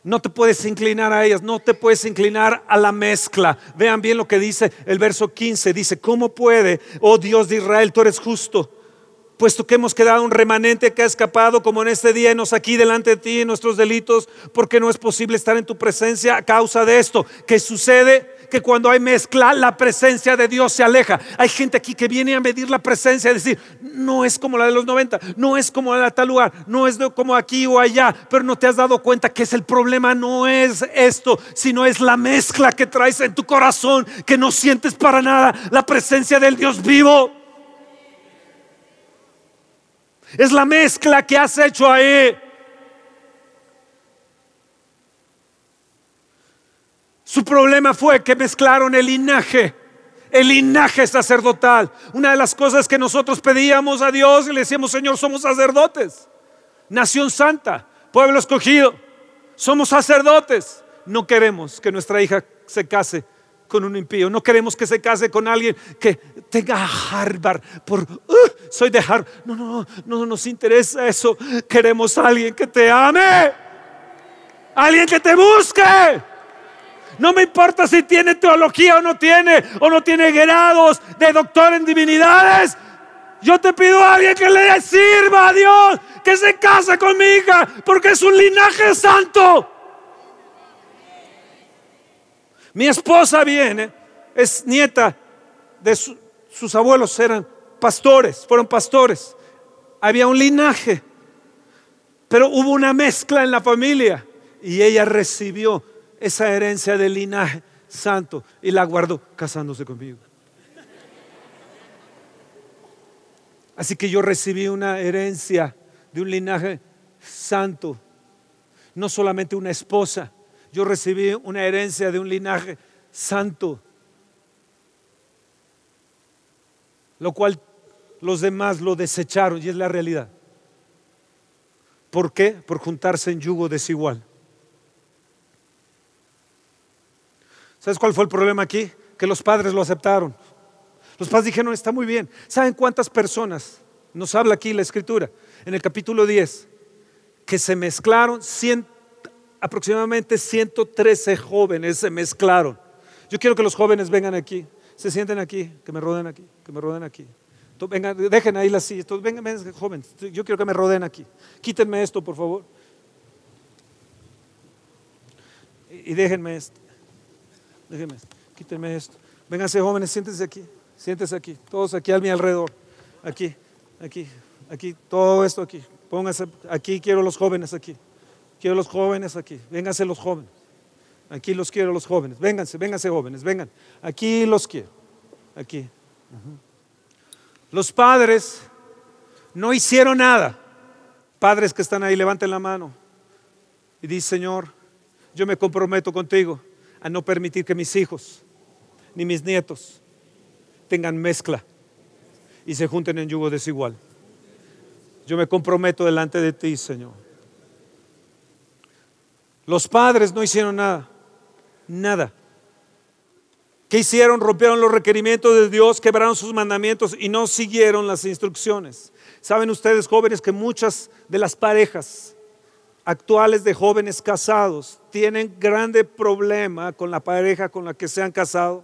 No te puedes inclinar a ellas, no te puedes inclinar a la mezcla. Vean bien lo que dice el verso 15. Dice, ¿cómo puede, oh Dios de Israel, tú eres justo? Puesto que hemos quedado un remanente que ha escapado como en este día, nos aquí delante de ti en nuestros delitos, porque no es posible estar en tu presencia a causa de esto. ¿Qué sucede? que cuando hay mezcla, la presencia de Dios se aleja. Hay gente aquí que viene a medir la presencia y decir, no es como la de los 90, no es como la de tal lugar, no es como aquí o allá, pero no te has dado cuenta que es el problema, no es esto, sino es la mezcla que traes en tu corazón, que no sientes para nada la presencia del Dios vivo. Es la mezcla que has hecho ahí. Su problema fue que mezclaron el linaje, el linaje sacerdotal. Una de las cosas que nosotros pedíamos a Dios y le decíamos, Señor, somos sacerdotes, nación santa, pueblo escogido, somos sacerdotes. No queremos que nuestra hija se case con un impío. No queremos que se case con alguien que tenga Harvard por uh, soy de Harvard. No, no, no, no nos interesa eso. Queremos a alguien que te ame. Alguien que te busque. No me importa si tiene teología o no tiene, o no tiene grados de doctor en divinidades. Yo te pido a alguien que le sirva a Dios, que se case con mi hija, porque es un linaje santo. Mi esposa viene, es nieta de sus abuelos, eran pastores, fueron pastores. Había un linaje, pero hubo una mezcla en la familia y ella recibió esa herencia del linaje santo y la guardó casándose conmigo. Así que yo recibí una herencia de un linaje santo, no solamente una esposa, yo recibí una herencia de un linaje santo, lo cual los demás lo desecharon y es la realidad. ¿Por qué? Por juntarse en yugo desigual. ¿Sabes cuál fue el problema aquí? Que los padres lo aceptaron. Los padres dijeron, está muy bien. ¿Saben cuántas personas? Nos habla aquí la escritura, en el capítulo 10, que se mezclaron, aproximadamente 113 jóvenes se mezclaron. Yo quiero que los jóvenes vengan aquí, se sienten aquí, que me rodeen aquí, que me rodeen aquí. Vengan, dejen ahí la silla, vengan, vengan jóvenes, yo quiero que me rodeen aquí. Quítenme esto, por favor. Y déjenme esto. Déjenme, quítenme esto. Vénganse jóvenes, siéntense aquí, siéntense aquí, todos aquí a mi alrededor. Aquí, aquí, aquí, todo esto aquí. Pónganse, aquí quiero los jóvenes aquí. Quiero los jóvenes aquí. Vénganse los jóvenes. Aquí los quiero los jóvenes. Vénganse, vénganse jóvenes, vengan. Aquí los quiero. Aquí. Los padres no hicieron nada. Padres que están ahí, levanten la mano. Y dice, Señor, yo me comprometo contigo a no permitir que mis hijos ni mis nietos tengan mezcla y se junten en yugo desigual. Yo me comprometo delante de ti, Señor. Los padres no hicieron nada, nada. ¿Qué hicieron? Rompieron los requerimientos de Dios, quebraron sus mandamientos y no siguieron las instrucciones. Saben ustedes, jóvenes, que muchas de las parejas actuales de jóvenes casados tienen grande problema con la pareja con la que se han casado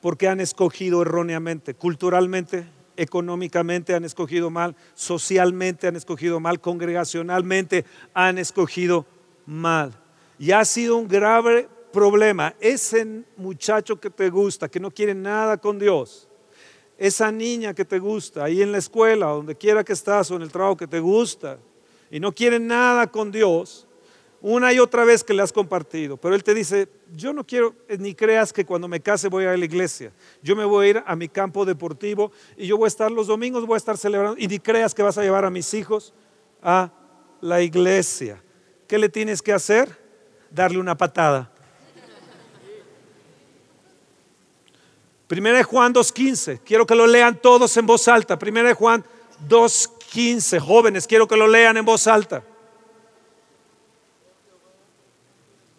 porque han escogido erróneamente, culturalmente, económicamente han escogido mal, socialmente han escogido mal, congregacionalmente han escogido mal. Y ha sido un grave problema. Ese muchacho que te gusta, que no quiere nada con Dios, esa niña que te gusta, ahí en la escuela, donde quiera que estás o en el trabajo que te gusta, y no quiere nada con Dios, una y otra vez que le has compartido, pero Él te dice, yo no quiero, eh, ni creas que cuando me case voy a la iglesia, yo me voy a ir a mi campo deportivo y yo voy a estar los domingos, voy a estar celebrando, y ni creas que vas a llevar a mis hijos a la iglesia. ¿Qué le tienes que hacer? Darle una patada. Primera de Juan 2.15, quiero que lo lean todos en voz alta. Primera de Juan 2.15. 15 jóvenes, quiero que lo lean en voz alta.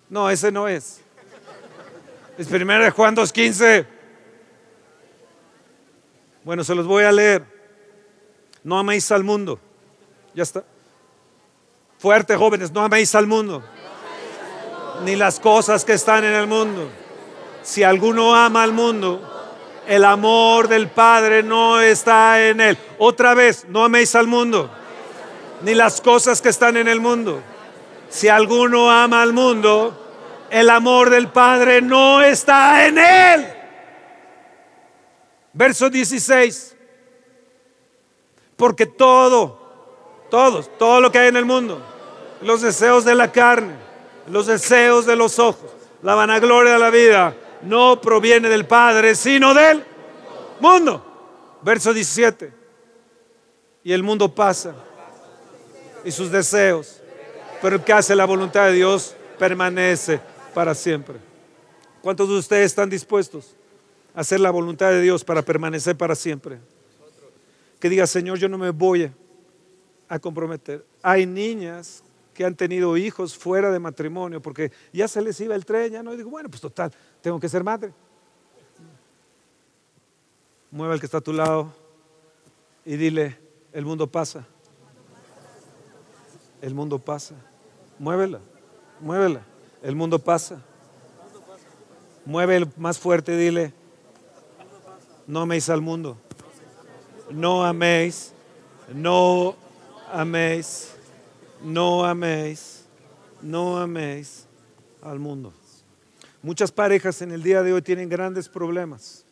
No, ese no es. Es primero de Juan 2.15. Bueno, se los voy a leer. No améis al mundo. Ya está. Fuerte, jóvenes, no améis al mundo. Ni las cosas que están en el mundo. Si alguno ama al mundo, el amor del Padre no está en él. Otra vez, no améis al mundo, ni las cosas que están en el mundo. Si alguno ama al mundo, el amor del Padre no está en él. Verso 16. Porque todo, todos, todo lo que hay en el mundo, los deseos de la carne, los deseos de los ojos, la vanagloria de la vida, no proviene del Padre, sino del mundo. Verso 17. Y el mundo pasa y sus deseos, pero el que hace la voluntad de Dios permanece para siempre. ¿Cuántos de ustedes están dispuestos a hacer la voluntad de Dios para permanecer para siempre? Que diga, Señor, yo no me voy a comprometer. Hay niñas que han tenido hijos fuera de matrimonio porque ya se les iba el tren, ya no. Y digo, bueno, pues total, tengo que ser madre. Mueva el que está a tu lado y dile, el mundo pasa. El mundo pasa. Muévela, muévela. El mundo pasa. Mueve el más fuerte, dile, no améis al mundo. No améis, no améis, no améis, no améis al mundo. Muchas parejas en el día de hoy tienen grandes problemas.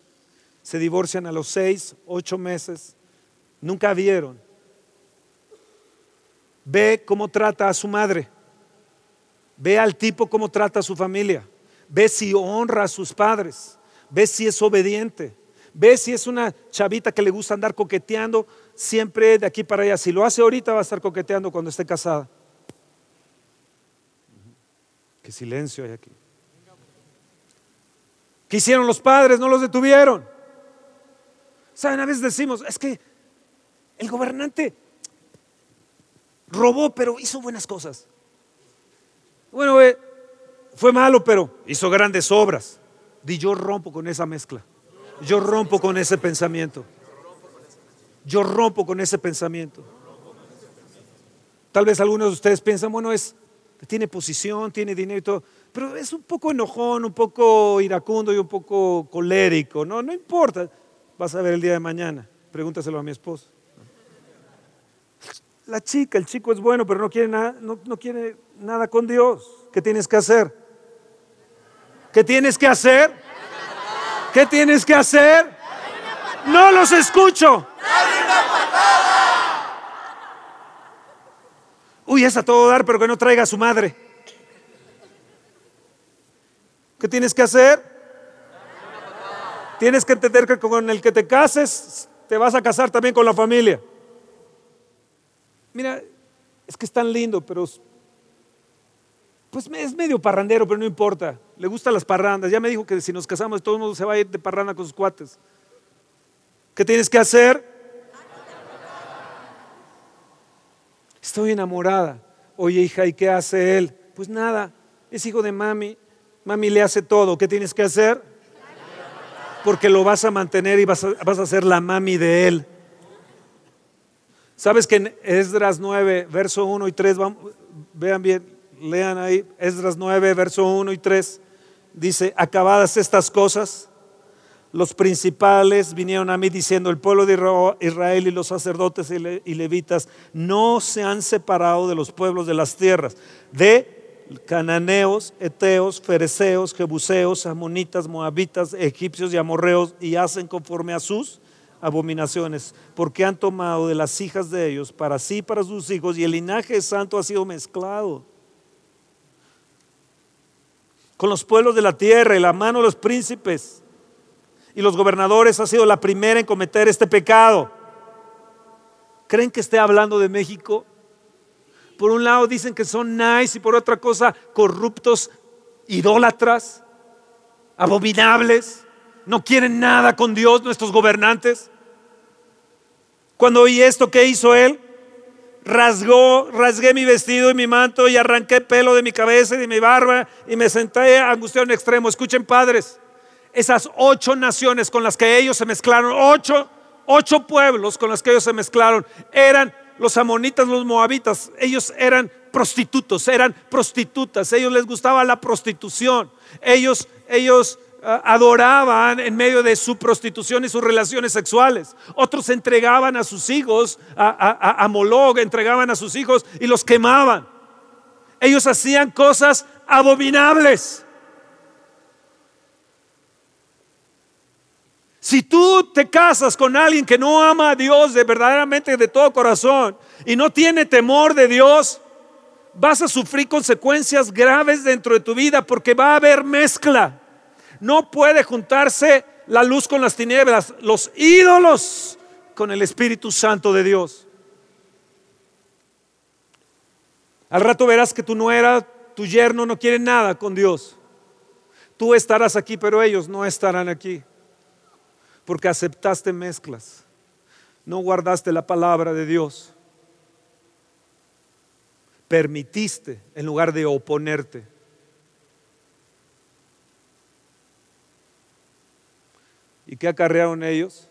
Se divorcian a los seis, ocho meses. Nunca vieron. Ve cómo trata a su madre. Ve al tipo cómo trata a su familia. Ve si honra a sus padres. Ve si es obediente. Ve si es una chavita que le gusta andar coqueteando siempre de aquí para allá. Si lo hace ahorita va a estar coqueteando cuando esté casada. Qué silencio hay aquí. ¿Qué hicieron los padres? No los detuvieron. Saben, a veces decimos, es que el gobernante robó, pero hizo buenas cosas. Bueno, eh, fue malo, pero hizo grandes obras. Y yo rompo con esa mezcla. Yo rompo con ese pensamiento. Yo rompo con ese pensamiento. Tal vez algunos de ustedes piensan, bueno, es, tiene posición, tiene dinero y todo, pero es un poco enojón, un poco iracundo y un poco colérico. No, no importa. Vas a ver el día de mañana. Pregúntaselo a mi esposo. La chica, el chico es bueno, pero no quiere, nada, no, no quiere nada con Dios. ¿Qué tienes que hacer? ¿Qué tienes que hacer? ¿Qué tienes que hacer? No los escucho. Uy, es a todo dar, pero que no traiga a su madre. ¿Qué tienes que hacer? Tienes que entender que con el que te cases, te vas a casar también con la familia. Mira, es que es tan lindo, pero pues es medio parrandero, pero no importa. Le gustan las parrandas. Ya me dijo que si nos casamos, todo el mundo se va a ir de parranda con sus cuates. ¿Qué tienes que hacer? Estoy enamorada. Oye, hija, ¿y qué hace él? Pues nada, es hijo de mami. Mami le hace todo. ¿Qué tienes que hacer? Porque lo vas a mantener y vas a, vas a ser la mami de él. ¿Sabes que en Esdras 9, verso 1 y 3, vean bien, lean ahí, Esdras 9, verso 1 y 3, dice, acabadas estas cosas, los principales vinieron a mí diciendo, el pueblo de Israel y los sacerdotes y levitas no se han separado de los pueblos de las tierras, de cananeos, eteos, fereceos, jebuseos, amonitas, moabitas, egipcios y amorreos, y hacen conforme a sus abominaciones, porque han tomado de las hijas de ellos para sí, para sus hijos, y el linaje santo ha sido mezclado con los pueblos de la tierra y la mano de los príncipes y los gobernadores ha sido la primera en cometer este pecado. ¿Creen que esté hablando de México? Por un lado dicen que son nice y por otra cosa corruptos, idólatras, abominables no quieren nada con Dios nuestros gobernantes. Cuando oí esto, ¿qué hizo él? Rasgó, rasgué mi vestido y mi manto y arranqué pelo de mi cabeza y de mi barba y me senté angustiado en extremo. Escuchen, padres, esas ocho naciones con las que ellos se mezclaron, ocho, ocho pueblos con los que ellos se mezclaron, eran los amonitas, los moabitas. Ellos eran prostitutos, eran prostitutas. Ellos les gustaba la prostitución. Ellos, ellos eh, adoraban en medio de su prostitución y sus relaciones sexuales. Otros entregaban a sus hijos, a, a, entregaban a sus hijos y los quemaban. Ellos hacían cosas abominables. Si tú te casas con alguien que no ama a Dios de verdaderamente de todo corazón y no tiene temor de Dios, vas a sufrir consecuencias graves dentro de tu vida porque va a haber mezcla. No puede juntarse la luz con las tinieblas, los ídolos con el Espíritu Santo de Dios. Al rato verás que tu nuera, tu yerno no quiere nada con Dios. Tú estarás aquí, pero ellos no estarán aquí. Porque aceptaste mezclas. No guardaste la palabra de Dios. Permitiste en lugar de oponerte. ¿Y qué acarrearon ellos?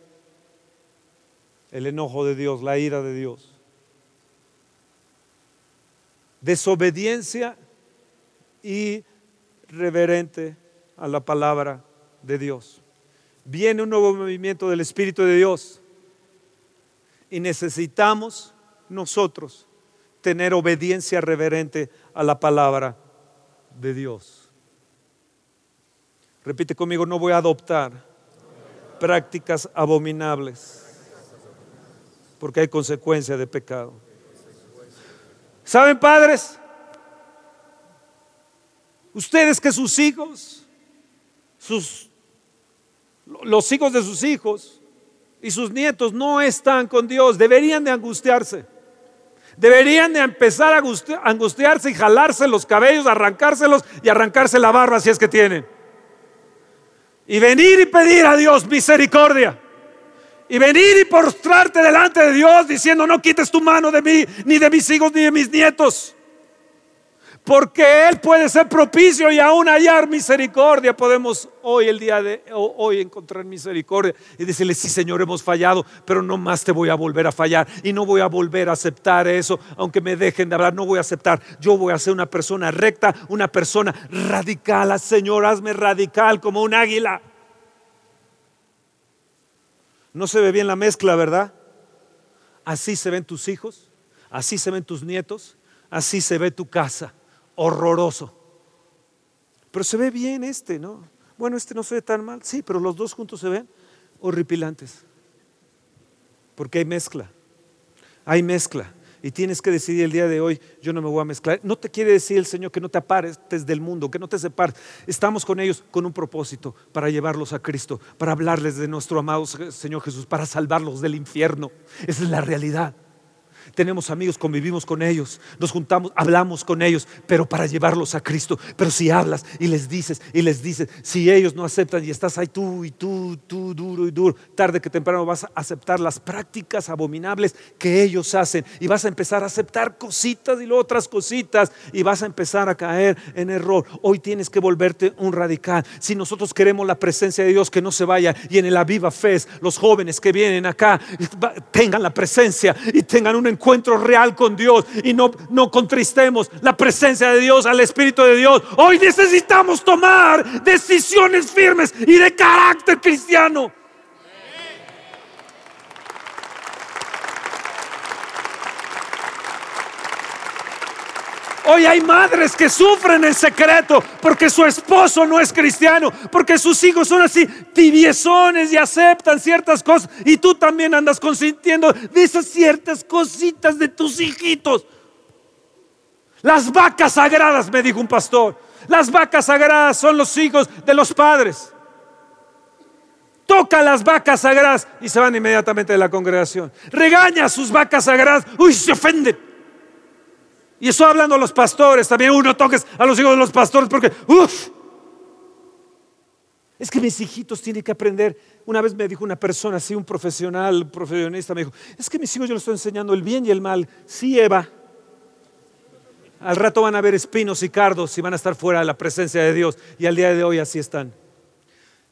El enojo de Dios, la ira de Dios. Desobediencia y reverente a la palabra de Dios. Viene un nuevo movimiento del Espíritu de Dios y necesitamos nosotros tener obediencia reverente a la palabra de Dios. Repite conmigo, no voy a adoptar prácticas abominables, porque hay consecuencia de pecado. ¿Saben, padres? Ustedes que sus hijos, sus, los hijos de sus hijos y sus nietos no están con Dios, deberían de angustiarse. Deberían de empezar a angustiarse y jalarse los cabellos, arrancárselos y arrancarse la barba si es que tienen y venir y pedir a Dios misericordia. Y venir y postrarte delante de Dios diciendo, no quites tu mano de mí, ni de mis hijos, ni de mis nietos. Porque Él puede ser propicio y aún hallar misericordia. Podemos hoy, el día de hoy, encontrar misericordia y decirle, sí Señor, hemos fallado, pero no más te voy a volver a fallar. Y no voy a volver a aceptar eso, aunque me dejen de hablar, no voy a aceptar. Yo voy a ser una persona recta, una persona radical. Señor, hazme radical como un águila. No se ve bien la mezcla, ¿verdad? Así se ven tus hijos, así se ven tus nietos, así se ve tu casa horroroso. Pero se ve bien este, ¿no? Bueno, este no se ve tan mal. Sí, pero los dos juntos se ven horripilantes. Porque hay mezcla. Hay mezcla. Y tienes que decidir el día de hoy, yo no me voy a mezclar. No te quiere decir el Señor que no te apartes del mundo, que no te separes. Estamos con ellos con un propósito, para llevarlos a Cristo, para hablarles de nuestro amado Señor Jesús, para salvarlos del infierno. Esa es la realidad tenemos amigos, convivimos con ellos, nos juntamos, hablamos con ellos, pero para llevarlos a Cristo. Pero si hablas y les dices y les dices, si ellos no aceptan y estás ahí tú y tú, tú, duro y duro, tarde que temprano vas a aceptar las prácticas abominables que ellos hacen y vas a empezar a aceptar cositas y otras cositas y vas a empezar a caer en error. Hoy tienes que volverte un radical. Si nosotros queremos la presencia de Dios que no se vaya y en el Aviva Fe, los jóvenes que vienen acá tengan la presencia y tengan un encuentro real con Dios y no, no contristemos la presencia de Dios, al Espíritu de Dios. Hoy necesitamos tomar decisiones firmes y de carácter cristiano. Hoy hay madres que sufren en secreto porque su esposo no es cristiano, porque sus hijos son así tibiezones y aceptan ciertas cosas y tú también andas consintiendo de esas ciertas cositas de tus hijitos. Las vacas sagradas, me dijo un pastor, las vacas sagradas son los hijos de los padres. Toca las vacas sagradas y se van inmediatamente de la congregación. Regaña a sus vacas sagradas, uy, se ofenden. Y eso hablando a los pastores, también uno toques a los hijos de los pastores porque, uff, es que mis hijitos tienen que aprender. Una vez me dijo una persona, así un profesional, profesionista, me dijo, es que mis hijos yo les estoy enseñando el bien y el mal. Sí, Eva. Al rato van a ver espinos y cardos y van a estar fuera de la presencia de Dios. Y al día de hoy así están.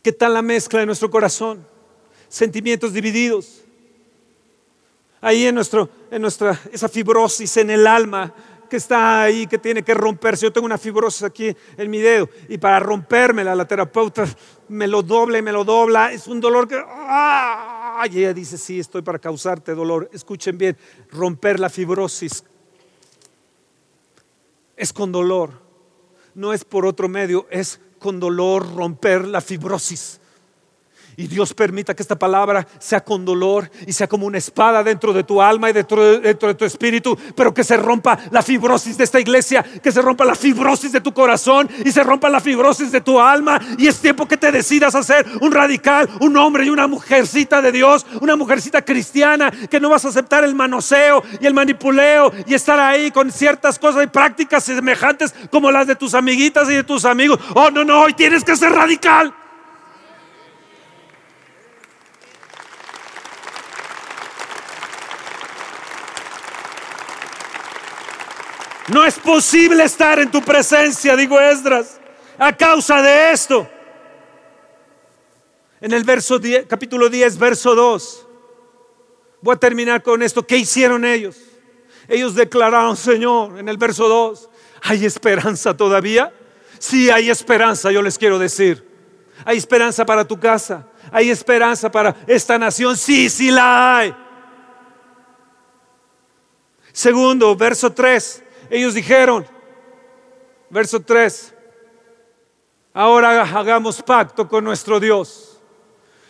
¿Qué tal la mezcla de nuestro corazón? Sentimientos divididos. Ahí en, nuestro, en nuestra, esa fibrosis en el alma, que está ahí, que tiene que romperse. Yo tengo una fibrosis aquí en mi dedo y para rompérmela la terapeuta me lo dobla y me lo dobla. Es un dolor que... ¡ah! Ella dice, sí, estoy para causarte dolor. Escuchen bien, romper la fibrosis es con dolor. No es por otro medio, es con dolor romper la fibrosis. Y Dios permita que esta palabra sea con dolor y sea como una espada dentro de tu alma y dentro de, tu espíritu, pero que se rompa la fibrosis de esta iglesia, que se rompa la fibrosis de tu corazón y se rompa la fibrosis de tu alma. Y es tiempo que te decidas a ser un radical, un hombre y una mujercita de Dios, una mujercita cristiana, que no vas a aceptar el manoseo y el manipuleo y estar ahí con ciertas cosas y prácticas semejantes como las de tus amiguitas y de tus amigos. Oh, no, no, hoy tienes que ser radical. No es posible estar en tu presencia, digo Esdras, a causa de esto. En el verso 10, capítulo 10, verso 2. Voy a terminar con esto. ¿Qué hicieron ellos? Ellos declararon, Señor, en el verso 2, ¿hay esperanza todavía? Sí, hay esperanza, yo les quiero decir. Hay esperanza para tu casa. Hay esperanza para esta nación. Sí, sí la hay. Segundo, verso 3. Ellos dijeron, verso 3, ahora hagamos pacto con nuestro Dios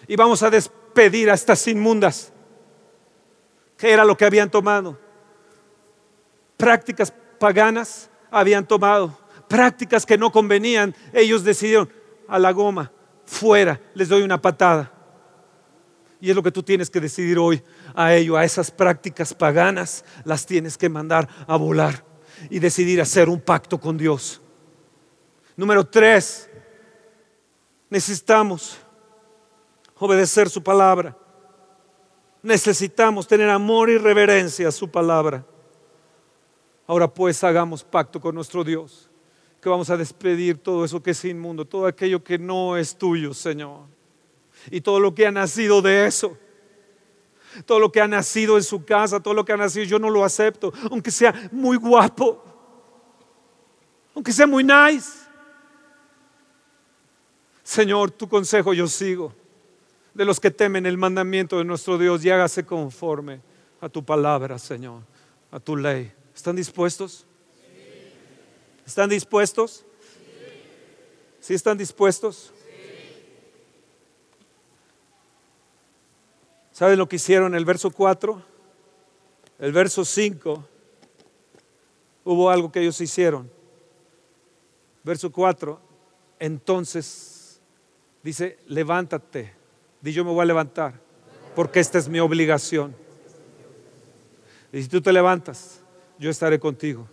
y vamos a despedir a estas inmundas. ¿Qué era lo que habían tomado? Prácticas paganas habían tomado, prácticas que no convenían. Ellos decidieron, a la goma, fuera, les doy una patada. Y es lo que tú tienes que decidir hoy a ello, a esas prácticas paganas, las tienes que mandar a volar y decidir hacer un pacto con Dios. Número tres, necesitamos obedecer su palabra. Necesitamos tener amor y reverencia a su palabra. Ahora pues hagamos pacto con nuestro Dios, que vamos a despedir todo eso que es inmundo, todo aquello que no es tuyo, Señor. Y todo lo que ha nacido de eso. Todo lo que ha nacido en su casa, todo lo que ha nacido, yo no lo acepto, aunque sea muy guapo, aunque sea muy nice. Señor, tu consejo yo sigo de los que temen el mandamiento de nuestro Dios y hágase conforme a tu palabra, Señor, a tu ley. ¿Están dispuestos? ¿Están dispuestos? ¿Sí están dispuestos? ¿Saben lo que hicieron en el verso 4? El verso 5, hubo algo que ellos hicieron. Verso 4, entonces dice, levántate, di yo me voy a levantar, porque esta es mi obligación. Y si tú te levantas, yo estaré contigo.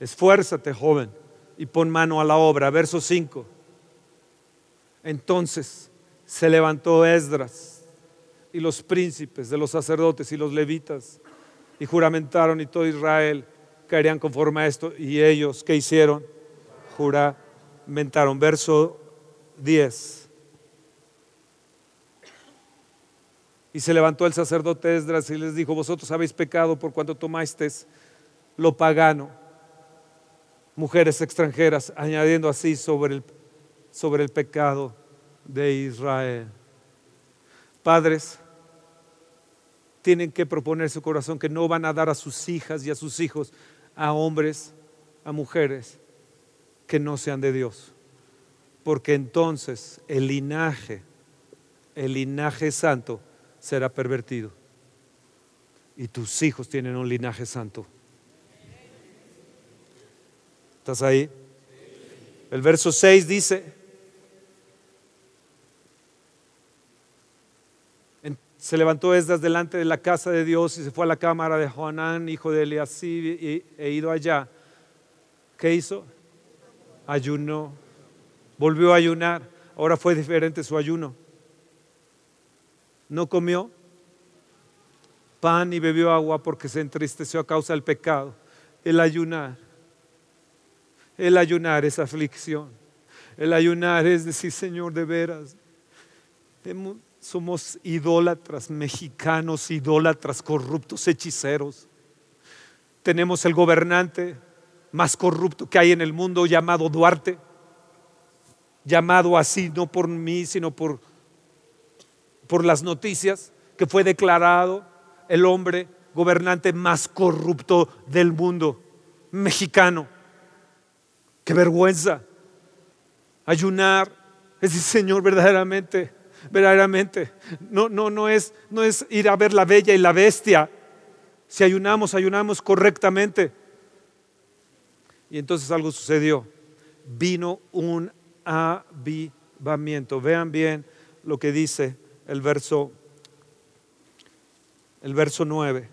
Esfuérzate, joven, y pon mano a la obra. Verso 5. Entonces se levantó Esdras y los príncipes de los sacerdotes y los levitas y juramentaron y todo Israel caerían conforme a esto y ellos, ¿qué hicieron? Juramentaron. Verso 10. Y se levantó el sacerdote Esdras y les dijo, vosotros habéis pecado por cuanto tomasteis lo pagano, mujeres extranjeras, añadiendo así sobre el, sobre el pecado de Israel. Padres tienen que proponer su corazón que no van a dar a sus hijas y a sus hijos a hombres, a mujeres que no sean de Dios. Porque entonces el linaje, el linaje santo será pervertido. Y tus hijos tienen un linaje santo. ¿Estás ahí? El verso 6 dice, se levantó Esdras delante de la casa de Dios y se fue a la cámara de Joanán, hijo de Eliasib, e ido allá. ¿Qué hizo? Ayunó. Volvió a ayunar. Ahora fue diferente su ayuno. No comió pan y bebió agua porque se entristeció a causa del pecado. El ayunar. El ayunar es aflicción. El ayunar es decir, Señor, de veras somos idólatras mexicanos, idólatras corruptos, hechiceros. Tenemos el gobernante más corrupto que hay en el mundo llamado Duarte, llamado así no por mí, sino por, por las noticias, que fue declarado el hombre gobernante más corrupto del mundo, mexicano. Qué vergüenza. Ayunar Es Señor, verdaderamente, verdaderamente, no, no, no, es, no es ir a ver la bella y la bestia. Si ayunamos, ayunamos correctamente. Y entonces algo sucedió. Vino un avivamiento. Vean bien lo que dice el verso, el verso 9.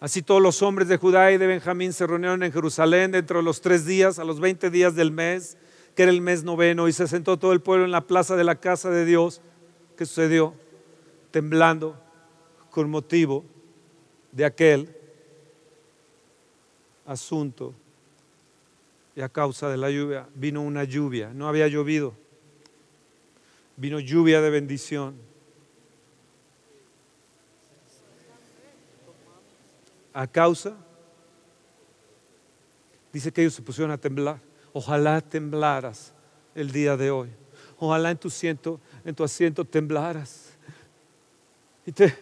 Así todos los hombres de Judá y de Benjamín se reunieron en Jerusalén dentro de los tres días, a los veinte días del mes, que era el mes noveno, y se sentó todo el pueblo en la plaza de la casa de Dios. ¿Qué sucedió? Temblando con motivo de aquel asunto y a causa de la lluvia vino una lluvia, no había llovido, vino lluvia de bendición. a causa, dice que ellos se pusieron a temblar. Ojalá temblaras el día de hoy. Ojalá en tu asiento, en tu asiento temblaras. Y te,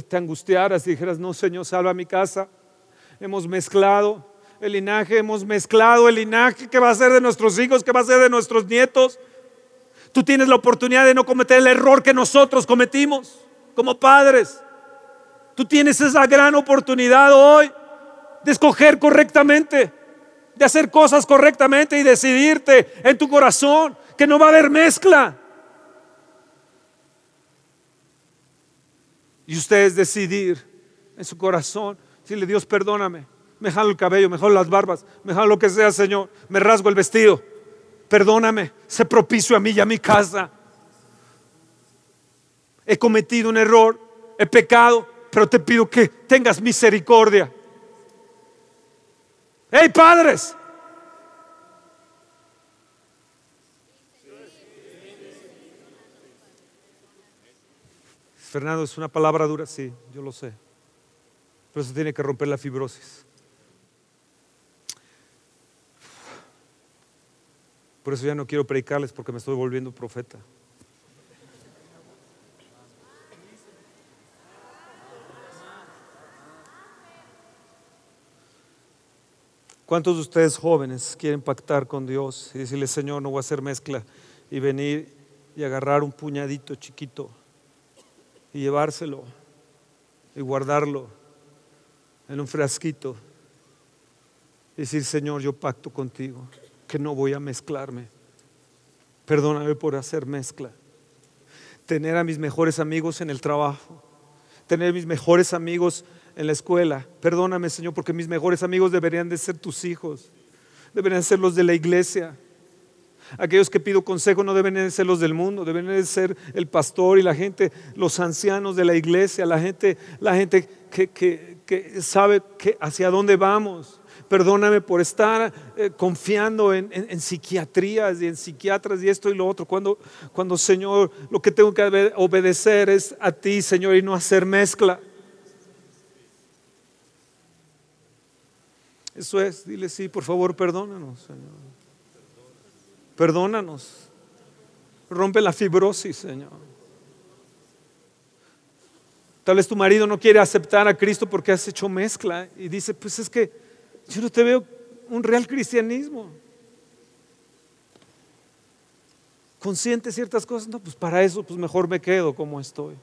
te angustiaras y dijeras, no Señor, salva mi casa. Hemos mezclado el linaje, hemos mezclado el linaje que va a ser de nuestros hijos, que va a ser de nuestros nietos. Tú tienes la oportunidad de no cometer el error que nosotros cometimos como padres. Tú tienes esa gran oportunidad hoy de escoger correctamente, de hacer cosas correctamente y decidirte en tu corazón que no va a haber mezcla. Y ustedes decidir en su corazón, decirle Dios perdóname, me jalo el cabello, me jalo las barbas, me jalo lo que sea, Señor, me rasgo el vestido, perdóname, sé propicio a mí y a mi casa. He cometido un error, he pecado, pero te pido que tengas misericordia. ¡Hey padres! Fernando, es una palabra dura, sí, yo lo sé. Pero se tiene que romper la fibrosis. Por eso ya no quiero predicarles porque me estoy volviendo profeta. ¿Cuántos de ustedes jóvenes quieren pactar con Dios y decirle, Señor, no voy a hacer mezcla y venir y agarrar un puñadito chiquito y llevárselo y guardarlo en un frasquito y decir, Señor, yo pacto contigo que no voy a mezclarme. Perdóname por hacer mezcla. Tener a mis mejores amigos en el trabajo, tener mis mejores amigos en la escuela. Perdóname, Señor, porque mis mejores amigos deberían de ser tus hijos, deberían ser los de la iglesia. Aquellos que pido consejo no deben de ser los del mundo, deben de ser el pastor y la gente, los ancianos de la iglesia, la gente, la gente que, sabe que hacia dónde vamos. Perdóname por estar eh, confiando en, en, psiquiatrías y en psiquiatras y esto y lo otro. Cuando, cuando, Señor, lo que tengo que obedecer es a ti, Señor, y no hacer mezcla. Eso es, dile sí, por favor, perdónanos, Señor. Perdónanos. Rompe la fibrosis, Señor. Tal vez tu marido no quiere aceptar a Cristo porque has hecho mezcla y dice, pues es que yo no te veo un real cristianismo. Consciente ciertas cosas, no, pues para eso pues mejor me quedo como estoy.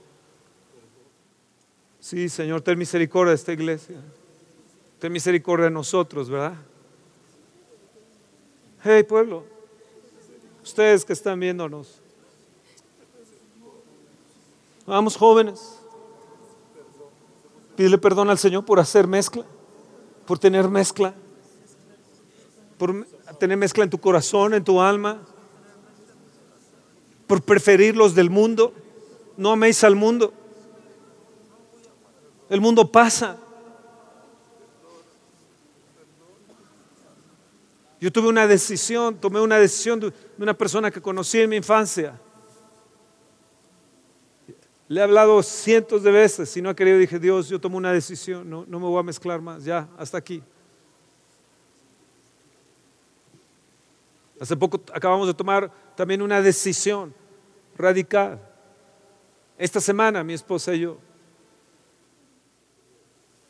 Sí, Señor, ten misericordia de esta iglesia. Ten misericordia de nosotros, ¿verdad? Hey, pueblo, ustedes que están viéndonos, vamos jóvenes, pídele perdón al Señor por hacer mezcla, por tener mezcla, por tener mezcla en tu corazón, en tu alma, por preferir los del mundo. No améis al mundo. El mundo pasa. Yo tuve una decisión, tomé una decisión de una persona que conocí en mi infancia. Le he hablado cientos de veces, si no ha querido, dije, Dios, yo tomo una decisión, no, no me voy a mezclar más, ya, hasta aquí. Hace poco acabamos de tomar también una decisión radical. Esta semana mi esposa y yo.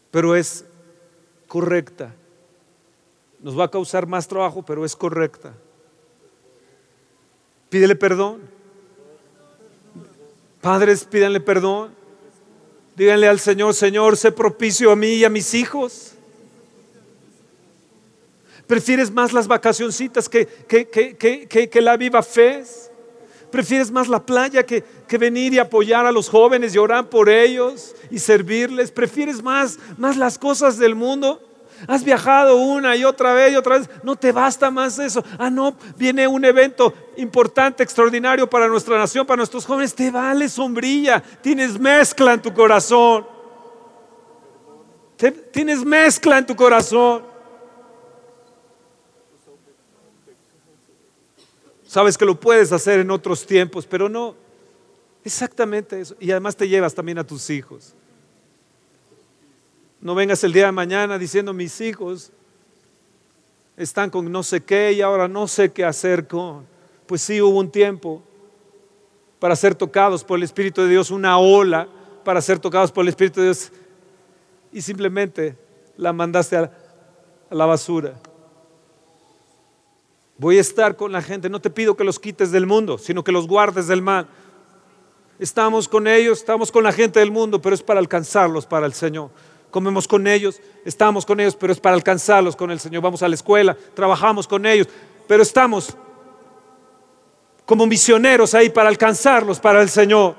Pero es correcta nos va a causar más trabajo, pero es correcta. Pídele perdón. Padres, pídanle perdón. Díganle al Señor, Señor, sé propicio a mí y a mis hijos. ¿Prefieres más las vacacioncitas que, que, que, que la viva fe? ¿Prefieres más la playa que, venir y apoyar a los jóvenes y orar por ellos y servirles? ¿Prefieres más, más las cosas del mundo? Has viajado una y otra vez y otra vez. No te basta más eso. Ah, no, viene un evento importante, extraordinario para nuestra nación, para nuestros jóvenes. Te vale sombrilla. Tienes mezcla en tu corazón. tienes mezcla en tu corazón. Sabes que lo puedes hacer en otros tiempos, pero no. Exactamente eso. Y además te llevas también a tus hijos. No vengas el día de mañana diciendo mis hijos están con no sé qué y ahora no sé qué hacer con. Pues sí, hubo un tiempo para ser tocados por el Espíritu de Dios, una ola para ser tocados por el Espíritu de Dios y simplemente la mandaste a la basura. Voy a estar con la gente, no te pido que los quites del mundo, sino que los guardes del mal. Estamos con ellos, estamos con la gente del mundo, pero es para alcanzarlos para el Señor comemos con ellos, estamos con ellos, pero es para alcanzarlos con el Señor. Vamos a la escuela, trabajamos con ellos, pero estamos como misioneros ahí para alcanzarlos para el Señor.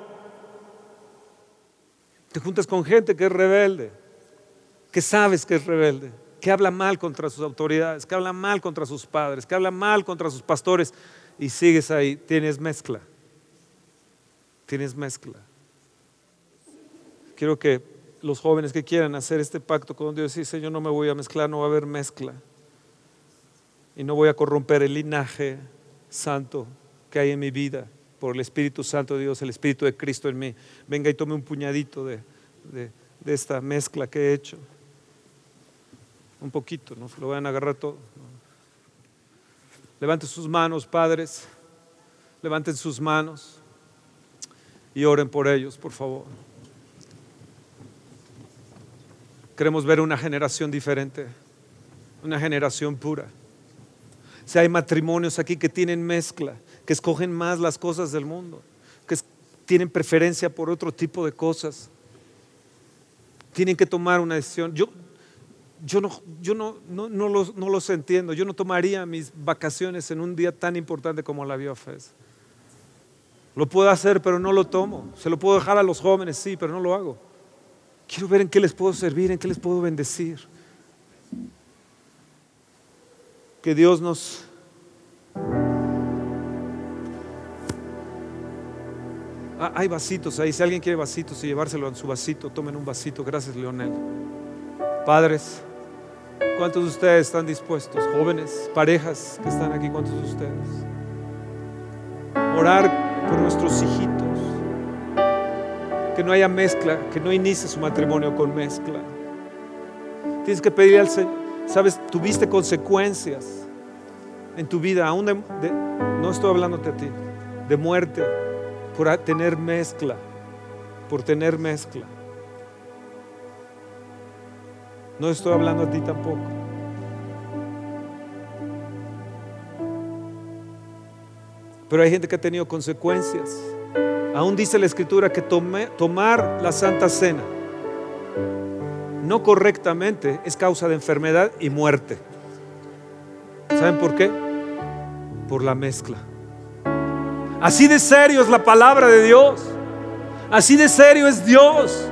Te juntas con gente que es rebelde, que sabes que es rebelde, que habla mal contra sus autoridades, que habla mal contra sus padres, que habla mal contra sus pastores y sigues ahí, tienes mezcla. Tienes mezcla. Quiero que los jóvenes que quieran hacer este pacto con Dios y Señor, no me voy a mezclar, no va a haber mezcla. Y no voy a corromper el linaje santo que hay en mi vida por el Espíritu Santo de Dios, el Espíritu de Cristo en mí. Venga y tome un puñadito de, esta mezcla que he hecho. Un poquito, no lo vayan a agarrar todo. Levanten sus manos, padres. Levanten sus manos y oren por ellos, por favor. Queremos ver una generación diferente, una generación pura. Si hay matrimonios aquí que tienen mezcla, que escogen más las cosas del mundo, que tienen preferencia por otro tipo de cosas, tienen que tomar una decisión. Yo, yo, no, yo no, no, no, los, no los entiendo. Yo no tomaría mis vacaciones en un día tan importante como la Biofes. Lo puedo hacer, pero no lo tomo. Se lo puedo dejar a los jóvenes, sí, pero no lo hago. Quiero ver en qué les puedo servir, en qué les puedo bendecir. Que Dios nos... Ah, hay vasitos ahí. Si alguien quiere vasitos y llevárselo en su vasito, tomen un vasito. Gracias, Leonel. Padres, ¿cuántos de ustedes están dispuestos? Jóvenes, parejas que están aquí, ¿cuántos de ustedes? Orar por nuestros hijitos que no haya mezcla, que no inicie su matrimonio con mezcla. Tienes que pedir al Señor, sabes, tuviste consecuencias en tu vida, aún no estoy hablándote a ti, de muerte por tener mezcla, por tener mezcla. No estoy hablando a ti tampoco. Pero hay gente que ha tenido consecuencias Aún dice la escritura que tomar la Santa Cena no correctamente es causa de enfermedad y muerte. ¿Saben por qué? Por la mezcla. Así de serio es la palabra de Dios. Así de serio es Dios.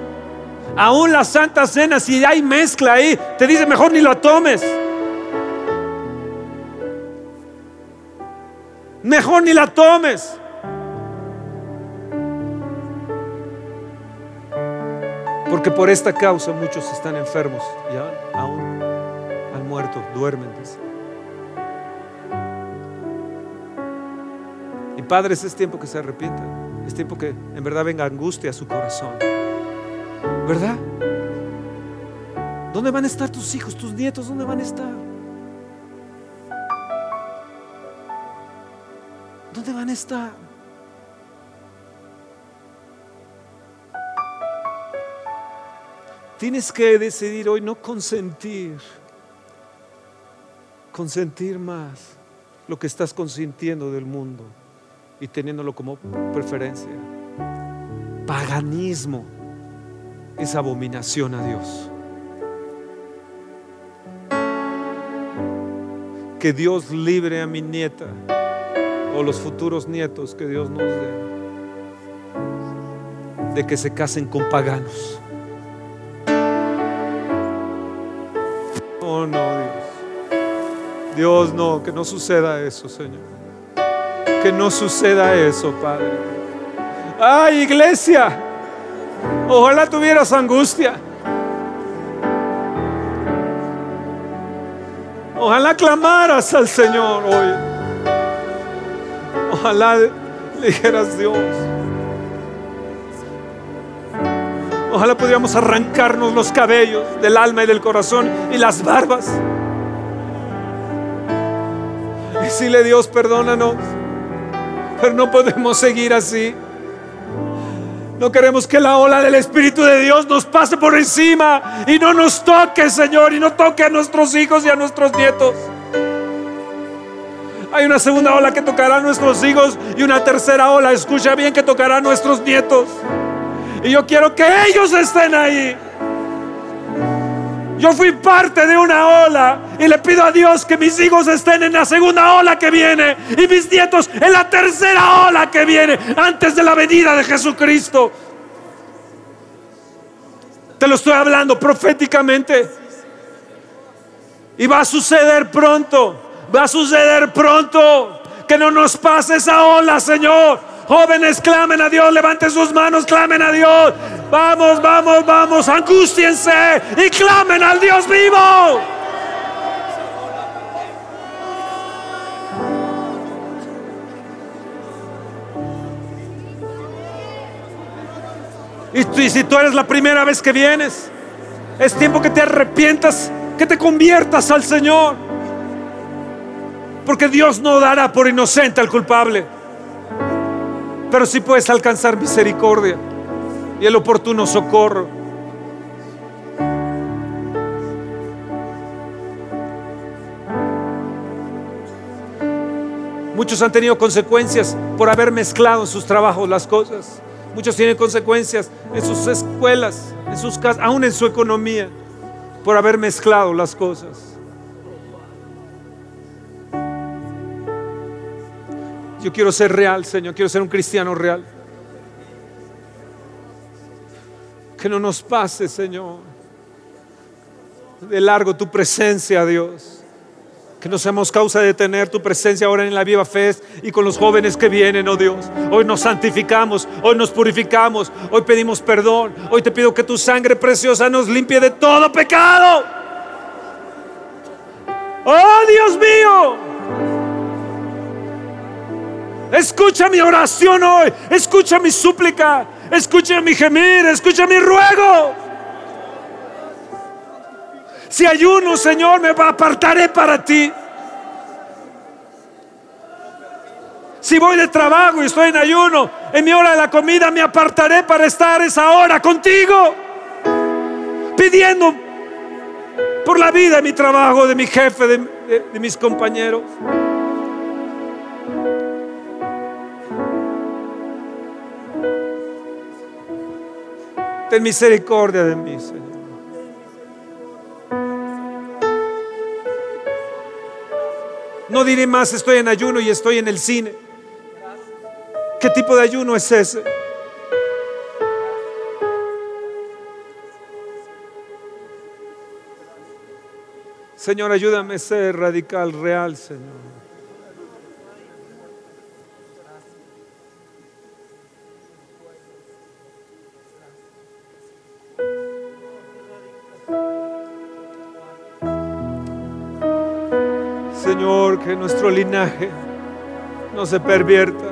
Aún la Santa Cena, si hay mezcla ahí, te dice mejor ni la tomes. Mejor ni la tomes. Porque por esta causa muchos están enfermos y aún han muerto, duermen. Y padres, es tiempo que se arrepientan. Es tiempo que en verdad venga angustia a su corazón. ¿Verdad? ¿Dónde van a estar tus hijos, tus nietos? ¿Dónde van a estar? ¿Dónde van a estar? Tienes que decidir hoy no consentir, consentir más lo que estás consintiendo del mundo. y teniéndolo como preferencia. Paganismo es abominación a Dios. Que Dios libre a mi nieta o los futuros nietos que Dios nos dé de que se casen con paganos. Dios. No, que no suceda eso, Señor. Que no suceda eso, Padre. Ay, iglesia. Ojalá tuvieras angustia. Ojalá clamaras al Señor hoy. Ojalá le dijeras Dios. Ojalá pudiéramos arrancarnos los cabellos del alma y del corazón y las barbas. Decirle Dios, perdónanos. Pero no podemos seguir así. No queremos que la ola del Espíritu de Dios nos pase por encima y no nos toque, Señor, y no toque a nuestros hijos y a nuestros nietos. Hay una segunda ola que tocará a nuestros hijos y una tercera ola, escucha bien, que tocará a nuestros nietos. Y yo quiero que ellos estén ahí. Yo fui parte de una ola y le pido a Dios que mis hijos estén en la segunda ola que viene y mis nietos en la tercera ola que viene antes de la venida de Jesucristo. Te lo estoy hablando proféticamente. Y va a suceder pronto. Va a suceder pronto. Que no nos pase esa ola, Señor. Jóvenes, clamen a Dios, levanten sus manos, clamen a Dios. Vamos, vamos, vamos, angustiense y clamen al Dios vivo. Y, si tú eres la primera vez que vienes, es tiempo que te arrepientas, que te conviertas al Señor. Porque Dios no dará por inocente al culpable pero sí puedes alcanzar misericordia y el oportuno socorro. Muchos han tenido consecuencias por haber mezclado en sus trabajos las cosas. Muchos tienen consecuencias en sus escuelas, en sus casas, aún en su economía, por haber mezclado las cosas. Yo quiero ser real, Señor. Quiero ser un cristiano real. Que no nos pase, Señor, de largo tu presencia, Dios. Que no seamos causa de tener tu presencia ahora en la viva fe y con los jóvenes que vienen, oh Dios. Hoy nos santificamos, hoy nos purificamos, hoy pedimos perdón. Hoy te pido que tu sangre preciosa nos limpie de todo pecado. Oh Dios mío. Escucha mi oración hoy. Escucha mi súplica. Escucha mi gemir. Escucha mi ruego. Si ayuno, Señor, me apartaré para ti. Si voy de trabajo y estoy en ayuno, en mi hora de la comida me apartaré para estar esa hora contigo. Pidiendo por la vida de mi trabajo, de mi jefe, de mis compañeros. Ten misericordia de mí, Señor. No diré más, estoy en ayuno y estoy en el cine. ¿Qué tipo de ayuno es ese? Señor, ayúdame a ser radical, real, Señor. Señor, que nuestro linaje no se pervierta.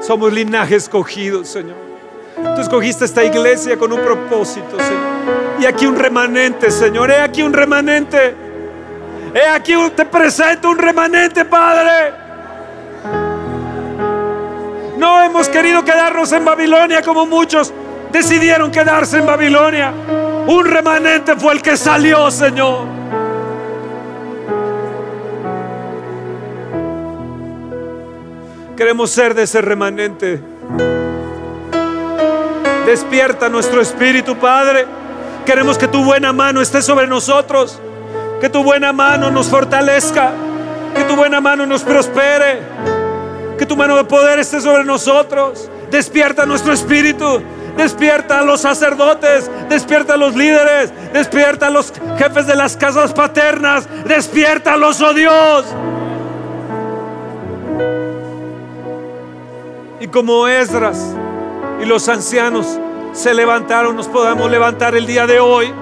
Somos linaje escogido, Señor. Tú escogiste esta iglesia con un propósito, Señor. Y aquí un remanente, Señor. He aquí un remanente. He aquí te presento un remanente, Padre. No hemos querido quedarnos en Babilonia como muchos decidieron quedarse en Babilonia. Un remanente fue el que salió, Señor. Queremos ser de ese remanente. Despierta nuestro espíritu, Padre. Queremos que tu buena mano esté sobre nosotros. Que tu buena mano nos fortalezca. Que tu buena mano nos prospere. Que tu mano de poder esté sobre nosotros. Despierta nuestro espíritu. Despierta a los sacerdotes, despierta a los líderes, despierta a los jefes de las casas paternas, los oh Dios. Y como Esdras y los ancianos se levantaron, nos podamos levantar el día de hoy.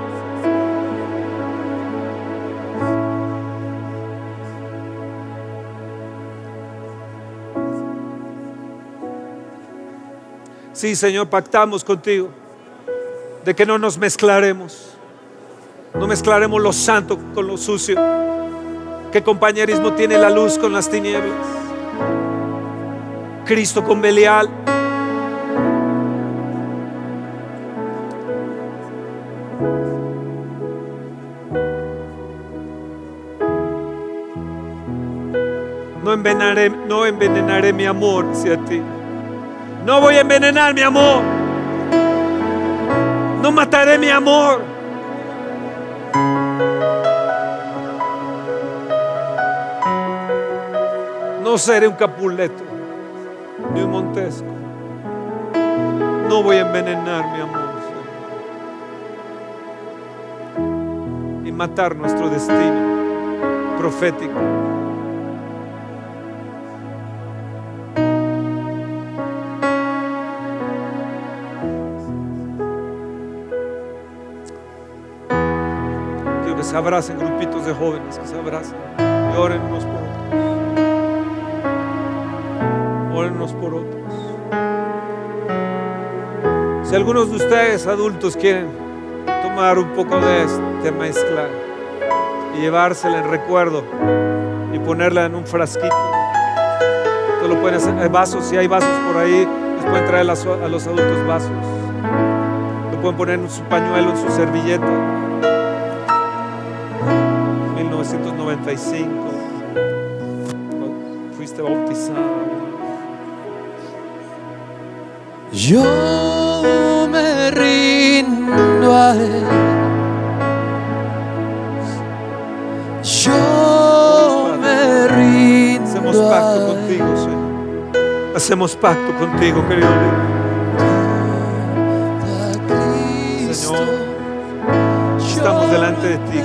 Sí, Señor, pactamos contigo de que no nos mezclaremos. No mezclaremos lo santo con lo sucio. ¿Qué compañerismo tiene la luz con las tinieblas? Cristo con Belial. No envenenaré, no envenenaré mi amor hacia ti. No voy a envenenar mi amor. No mataré mi amor. No seré un capuleto ni un montesco. No voy a envenenar mi amor. Y matar nuestro destino profético. se abracen grupitos de jóvenes, que se abracen y oren por Oren por otros. Si algunos de ustedes adultos quieren tomar un poco de esta mezcla y llevársela en recuerdo y ponerla en un frasquito, lo pueden hacer. Hay vasos, si hay vasos por ahí, les pueden traer a los adultos vasos. Lo pueden poner en su pañuelo, en su servilleta 1995 fuiste bautizado. Yo me rindo a él. Yo me rindo. Hacemos pacto contigo, Señor. Hacemos pacto contigo, querido Dios. Señor, estamos delante de ti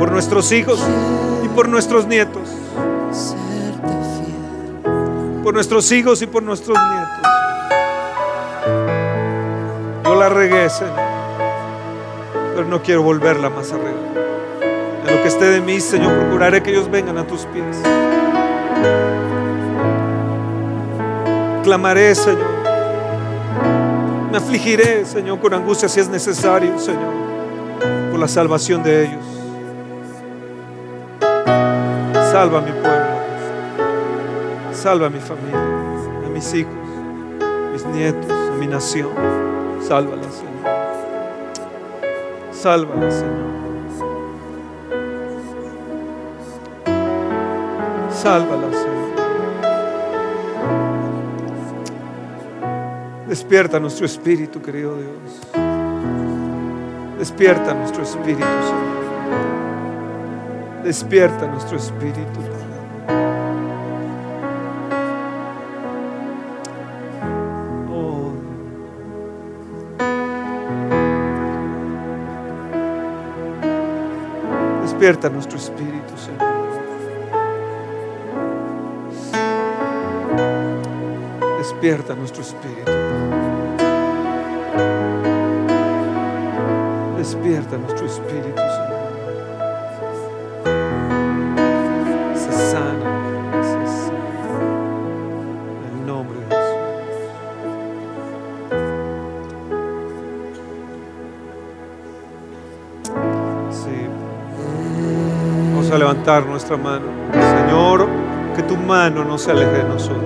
por nuestros hijos y por nuestros nietos. Por nuestros hijos y por nuestros nietos. La regué, Señor, pero no quiero volverla más a regar. En lo que esté de mí, Señor, procuraré que ellos vengan a tus pies. Clamaré, Señor. Me afligiré, Señor, con angustia si es necesario, Señor, por la salvación de ellos. Salva a mi pueblo. Salva a mi familia, a mis hijos, mis nietos, a mi nación. Sálvala, Señor. Sálvala, Señor. Sálvala, Señor. Despierta nuestro espíritu, querido Dios. Despierta nuestro espíritu, Señor. Despierta nuestro espíritu. Despierta nuestro espíritu, Señor. Despierta nuestro espíritu. Despierta nuestro espíritu, Señor. Levantar nuestra mano. Señor, que tu mano no se aleje de nosotros.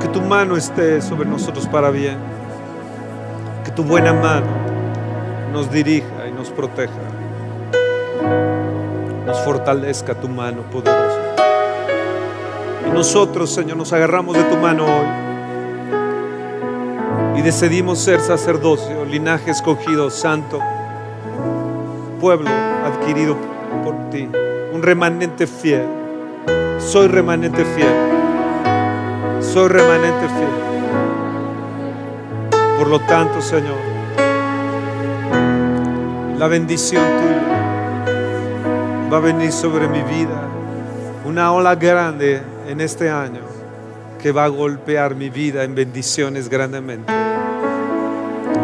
Que tu mano esté sobre nosotros para bien. Que tu buena mano nos dirija y nos proteja. Nos fortalezca tu mano poderosa. Y Nosotros, Señor, nos agarramos de tu mano hoy y decidimos ser sacerdocio, linaje escogido, santo, pueblo adquirido por ti, un remanente fiel. Soy remanente fiel. Soy remanente fiel. Por lo tanto, Señor, la bendición tuya va a venir sobre mi vida. Una ola grande en este año que va a golpear mi vida en bendiciones grandemente.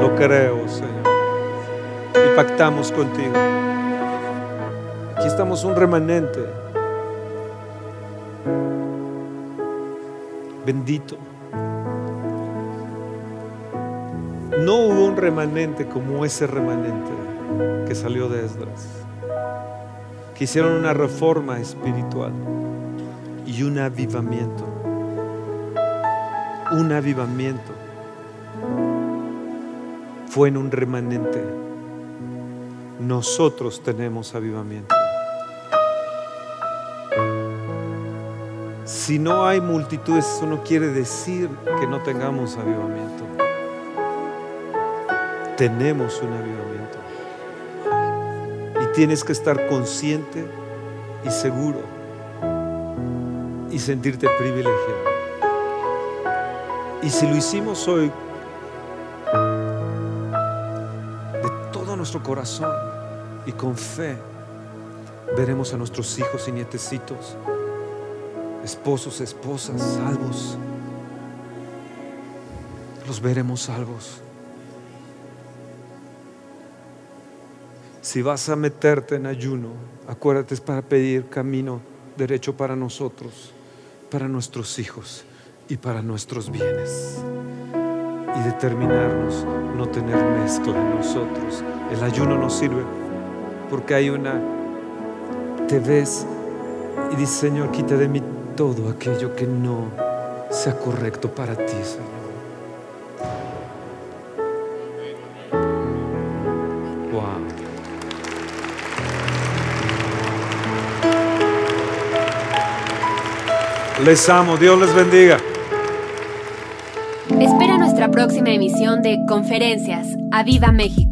Lo creo, Señor. Y pactamos contigo. Aquí estamos un remanente. Bendito. No hubo un remanente como ese remanente que salió de Esdras. Que hicieron una reforma espiritual y un avivamiento. Un avivamiento. Fue en un remanente. Nosotros tenemos avivamiento. Si no hay multitudes, eso no quiere decir que no tengamos avivamiento. Tenemos un avivamiento. Y tienes que estar consciente y seguro y sentirte privilegiado. Y si lo hicimos hoy de todo nuestro corazón y con fe, veremos a nuestros hijos y nietecitos, esposos, esposas, salvos. Los veremos salvos. Si vas a meterte en ayuno, acuérdate es para pedir camino derecho para nosotros para nuestros hijos y para nuestros bienes. Y determinarnos no tener mezcla en nosotros. El ayuno nos sirve porque hay una, te ves y dices, Señor, quita de mí todo aquello que no sea correcto para ti, Señor. Les amo, Dios les bendiga. Espera nuestra próxima emisión de Conferencias. ¡A Viva México!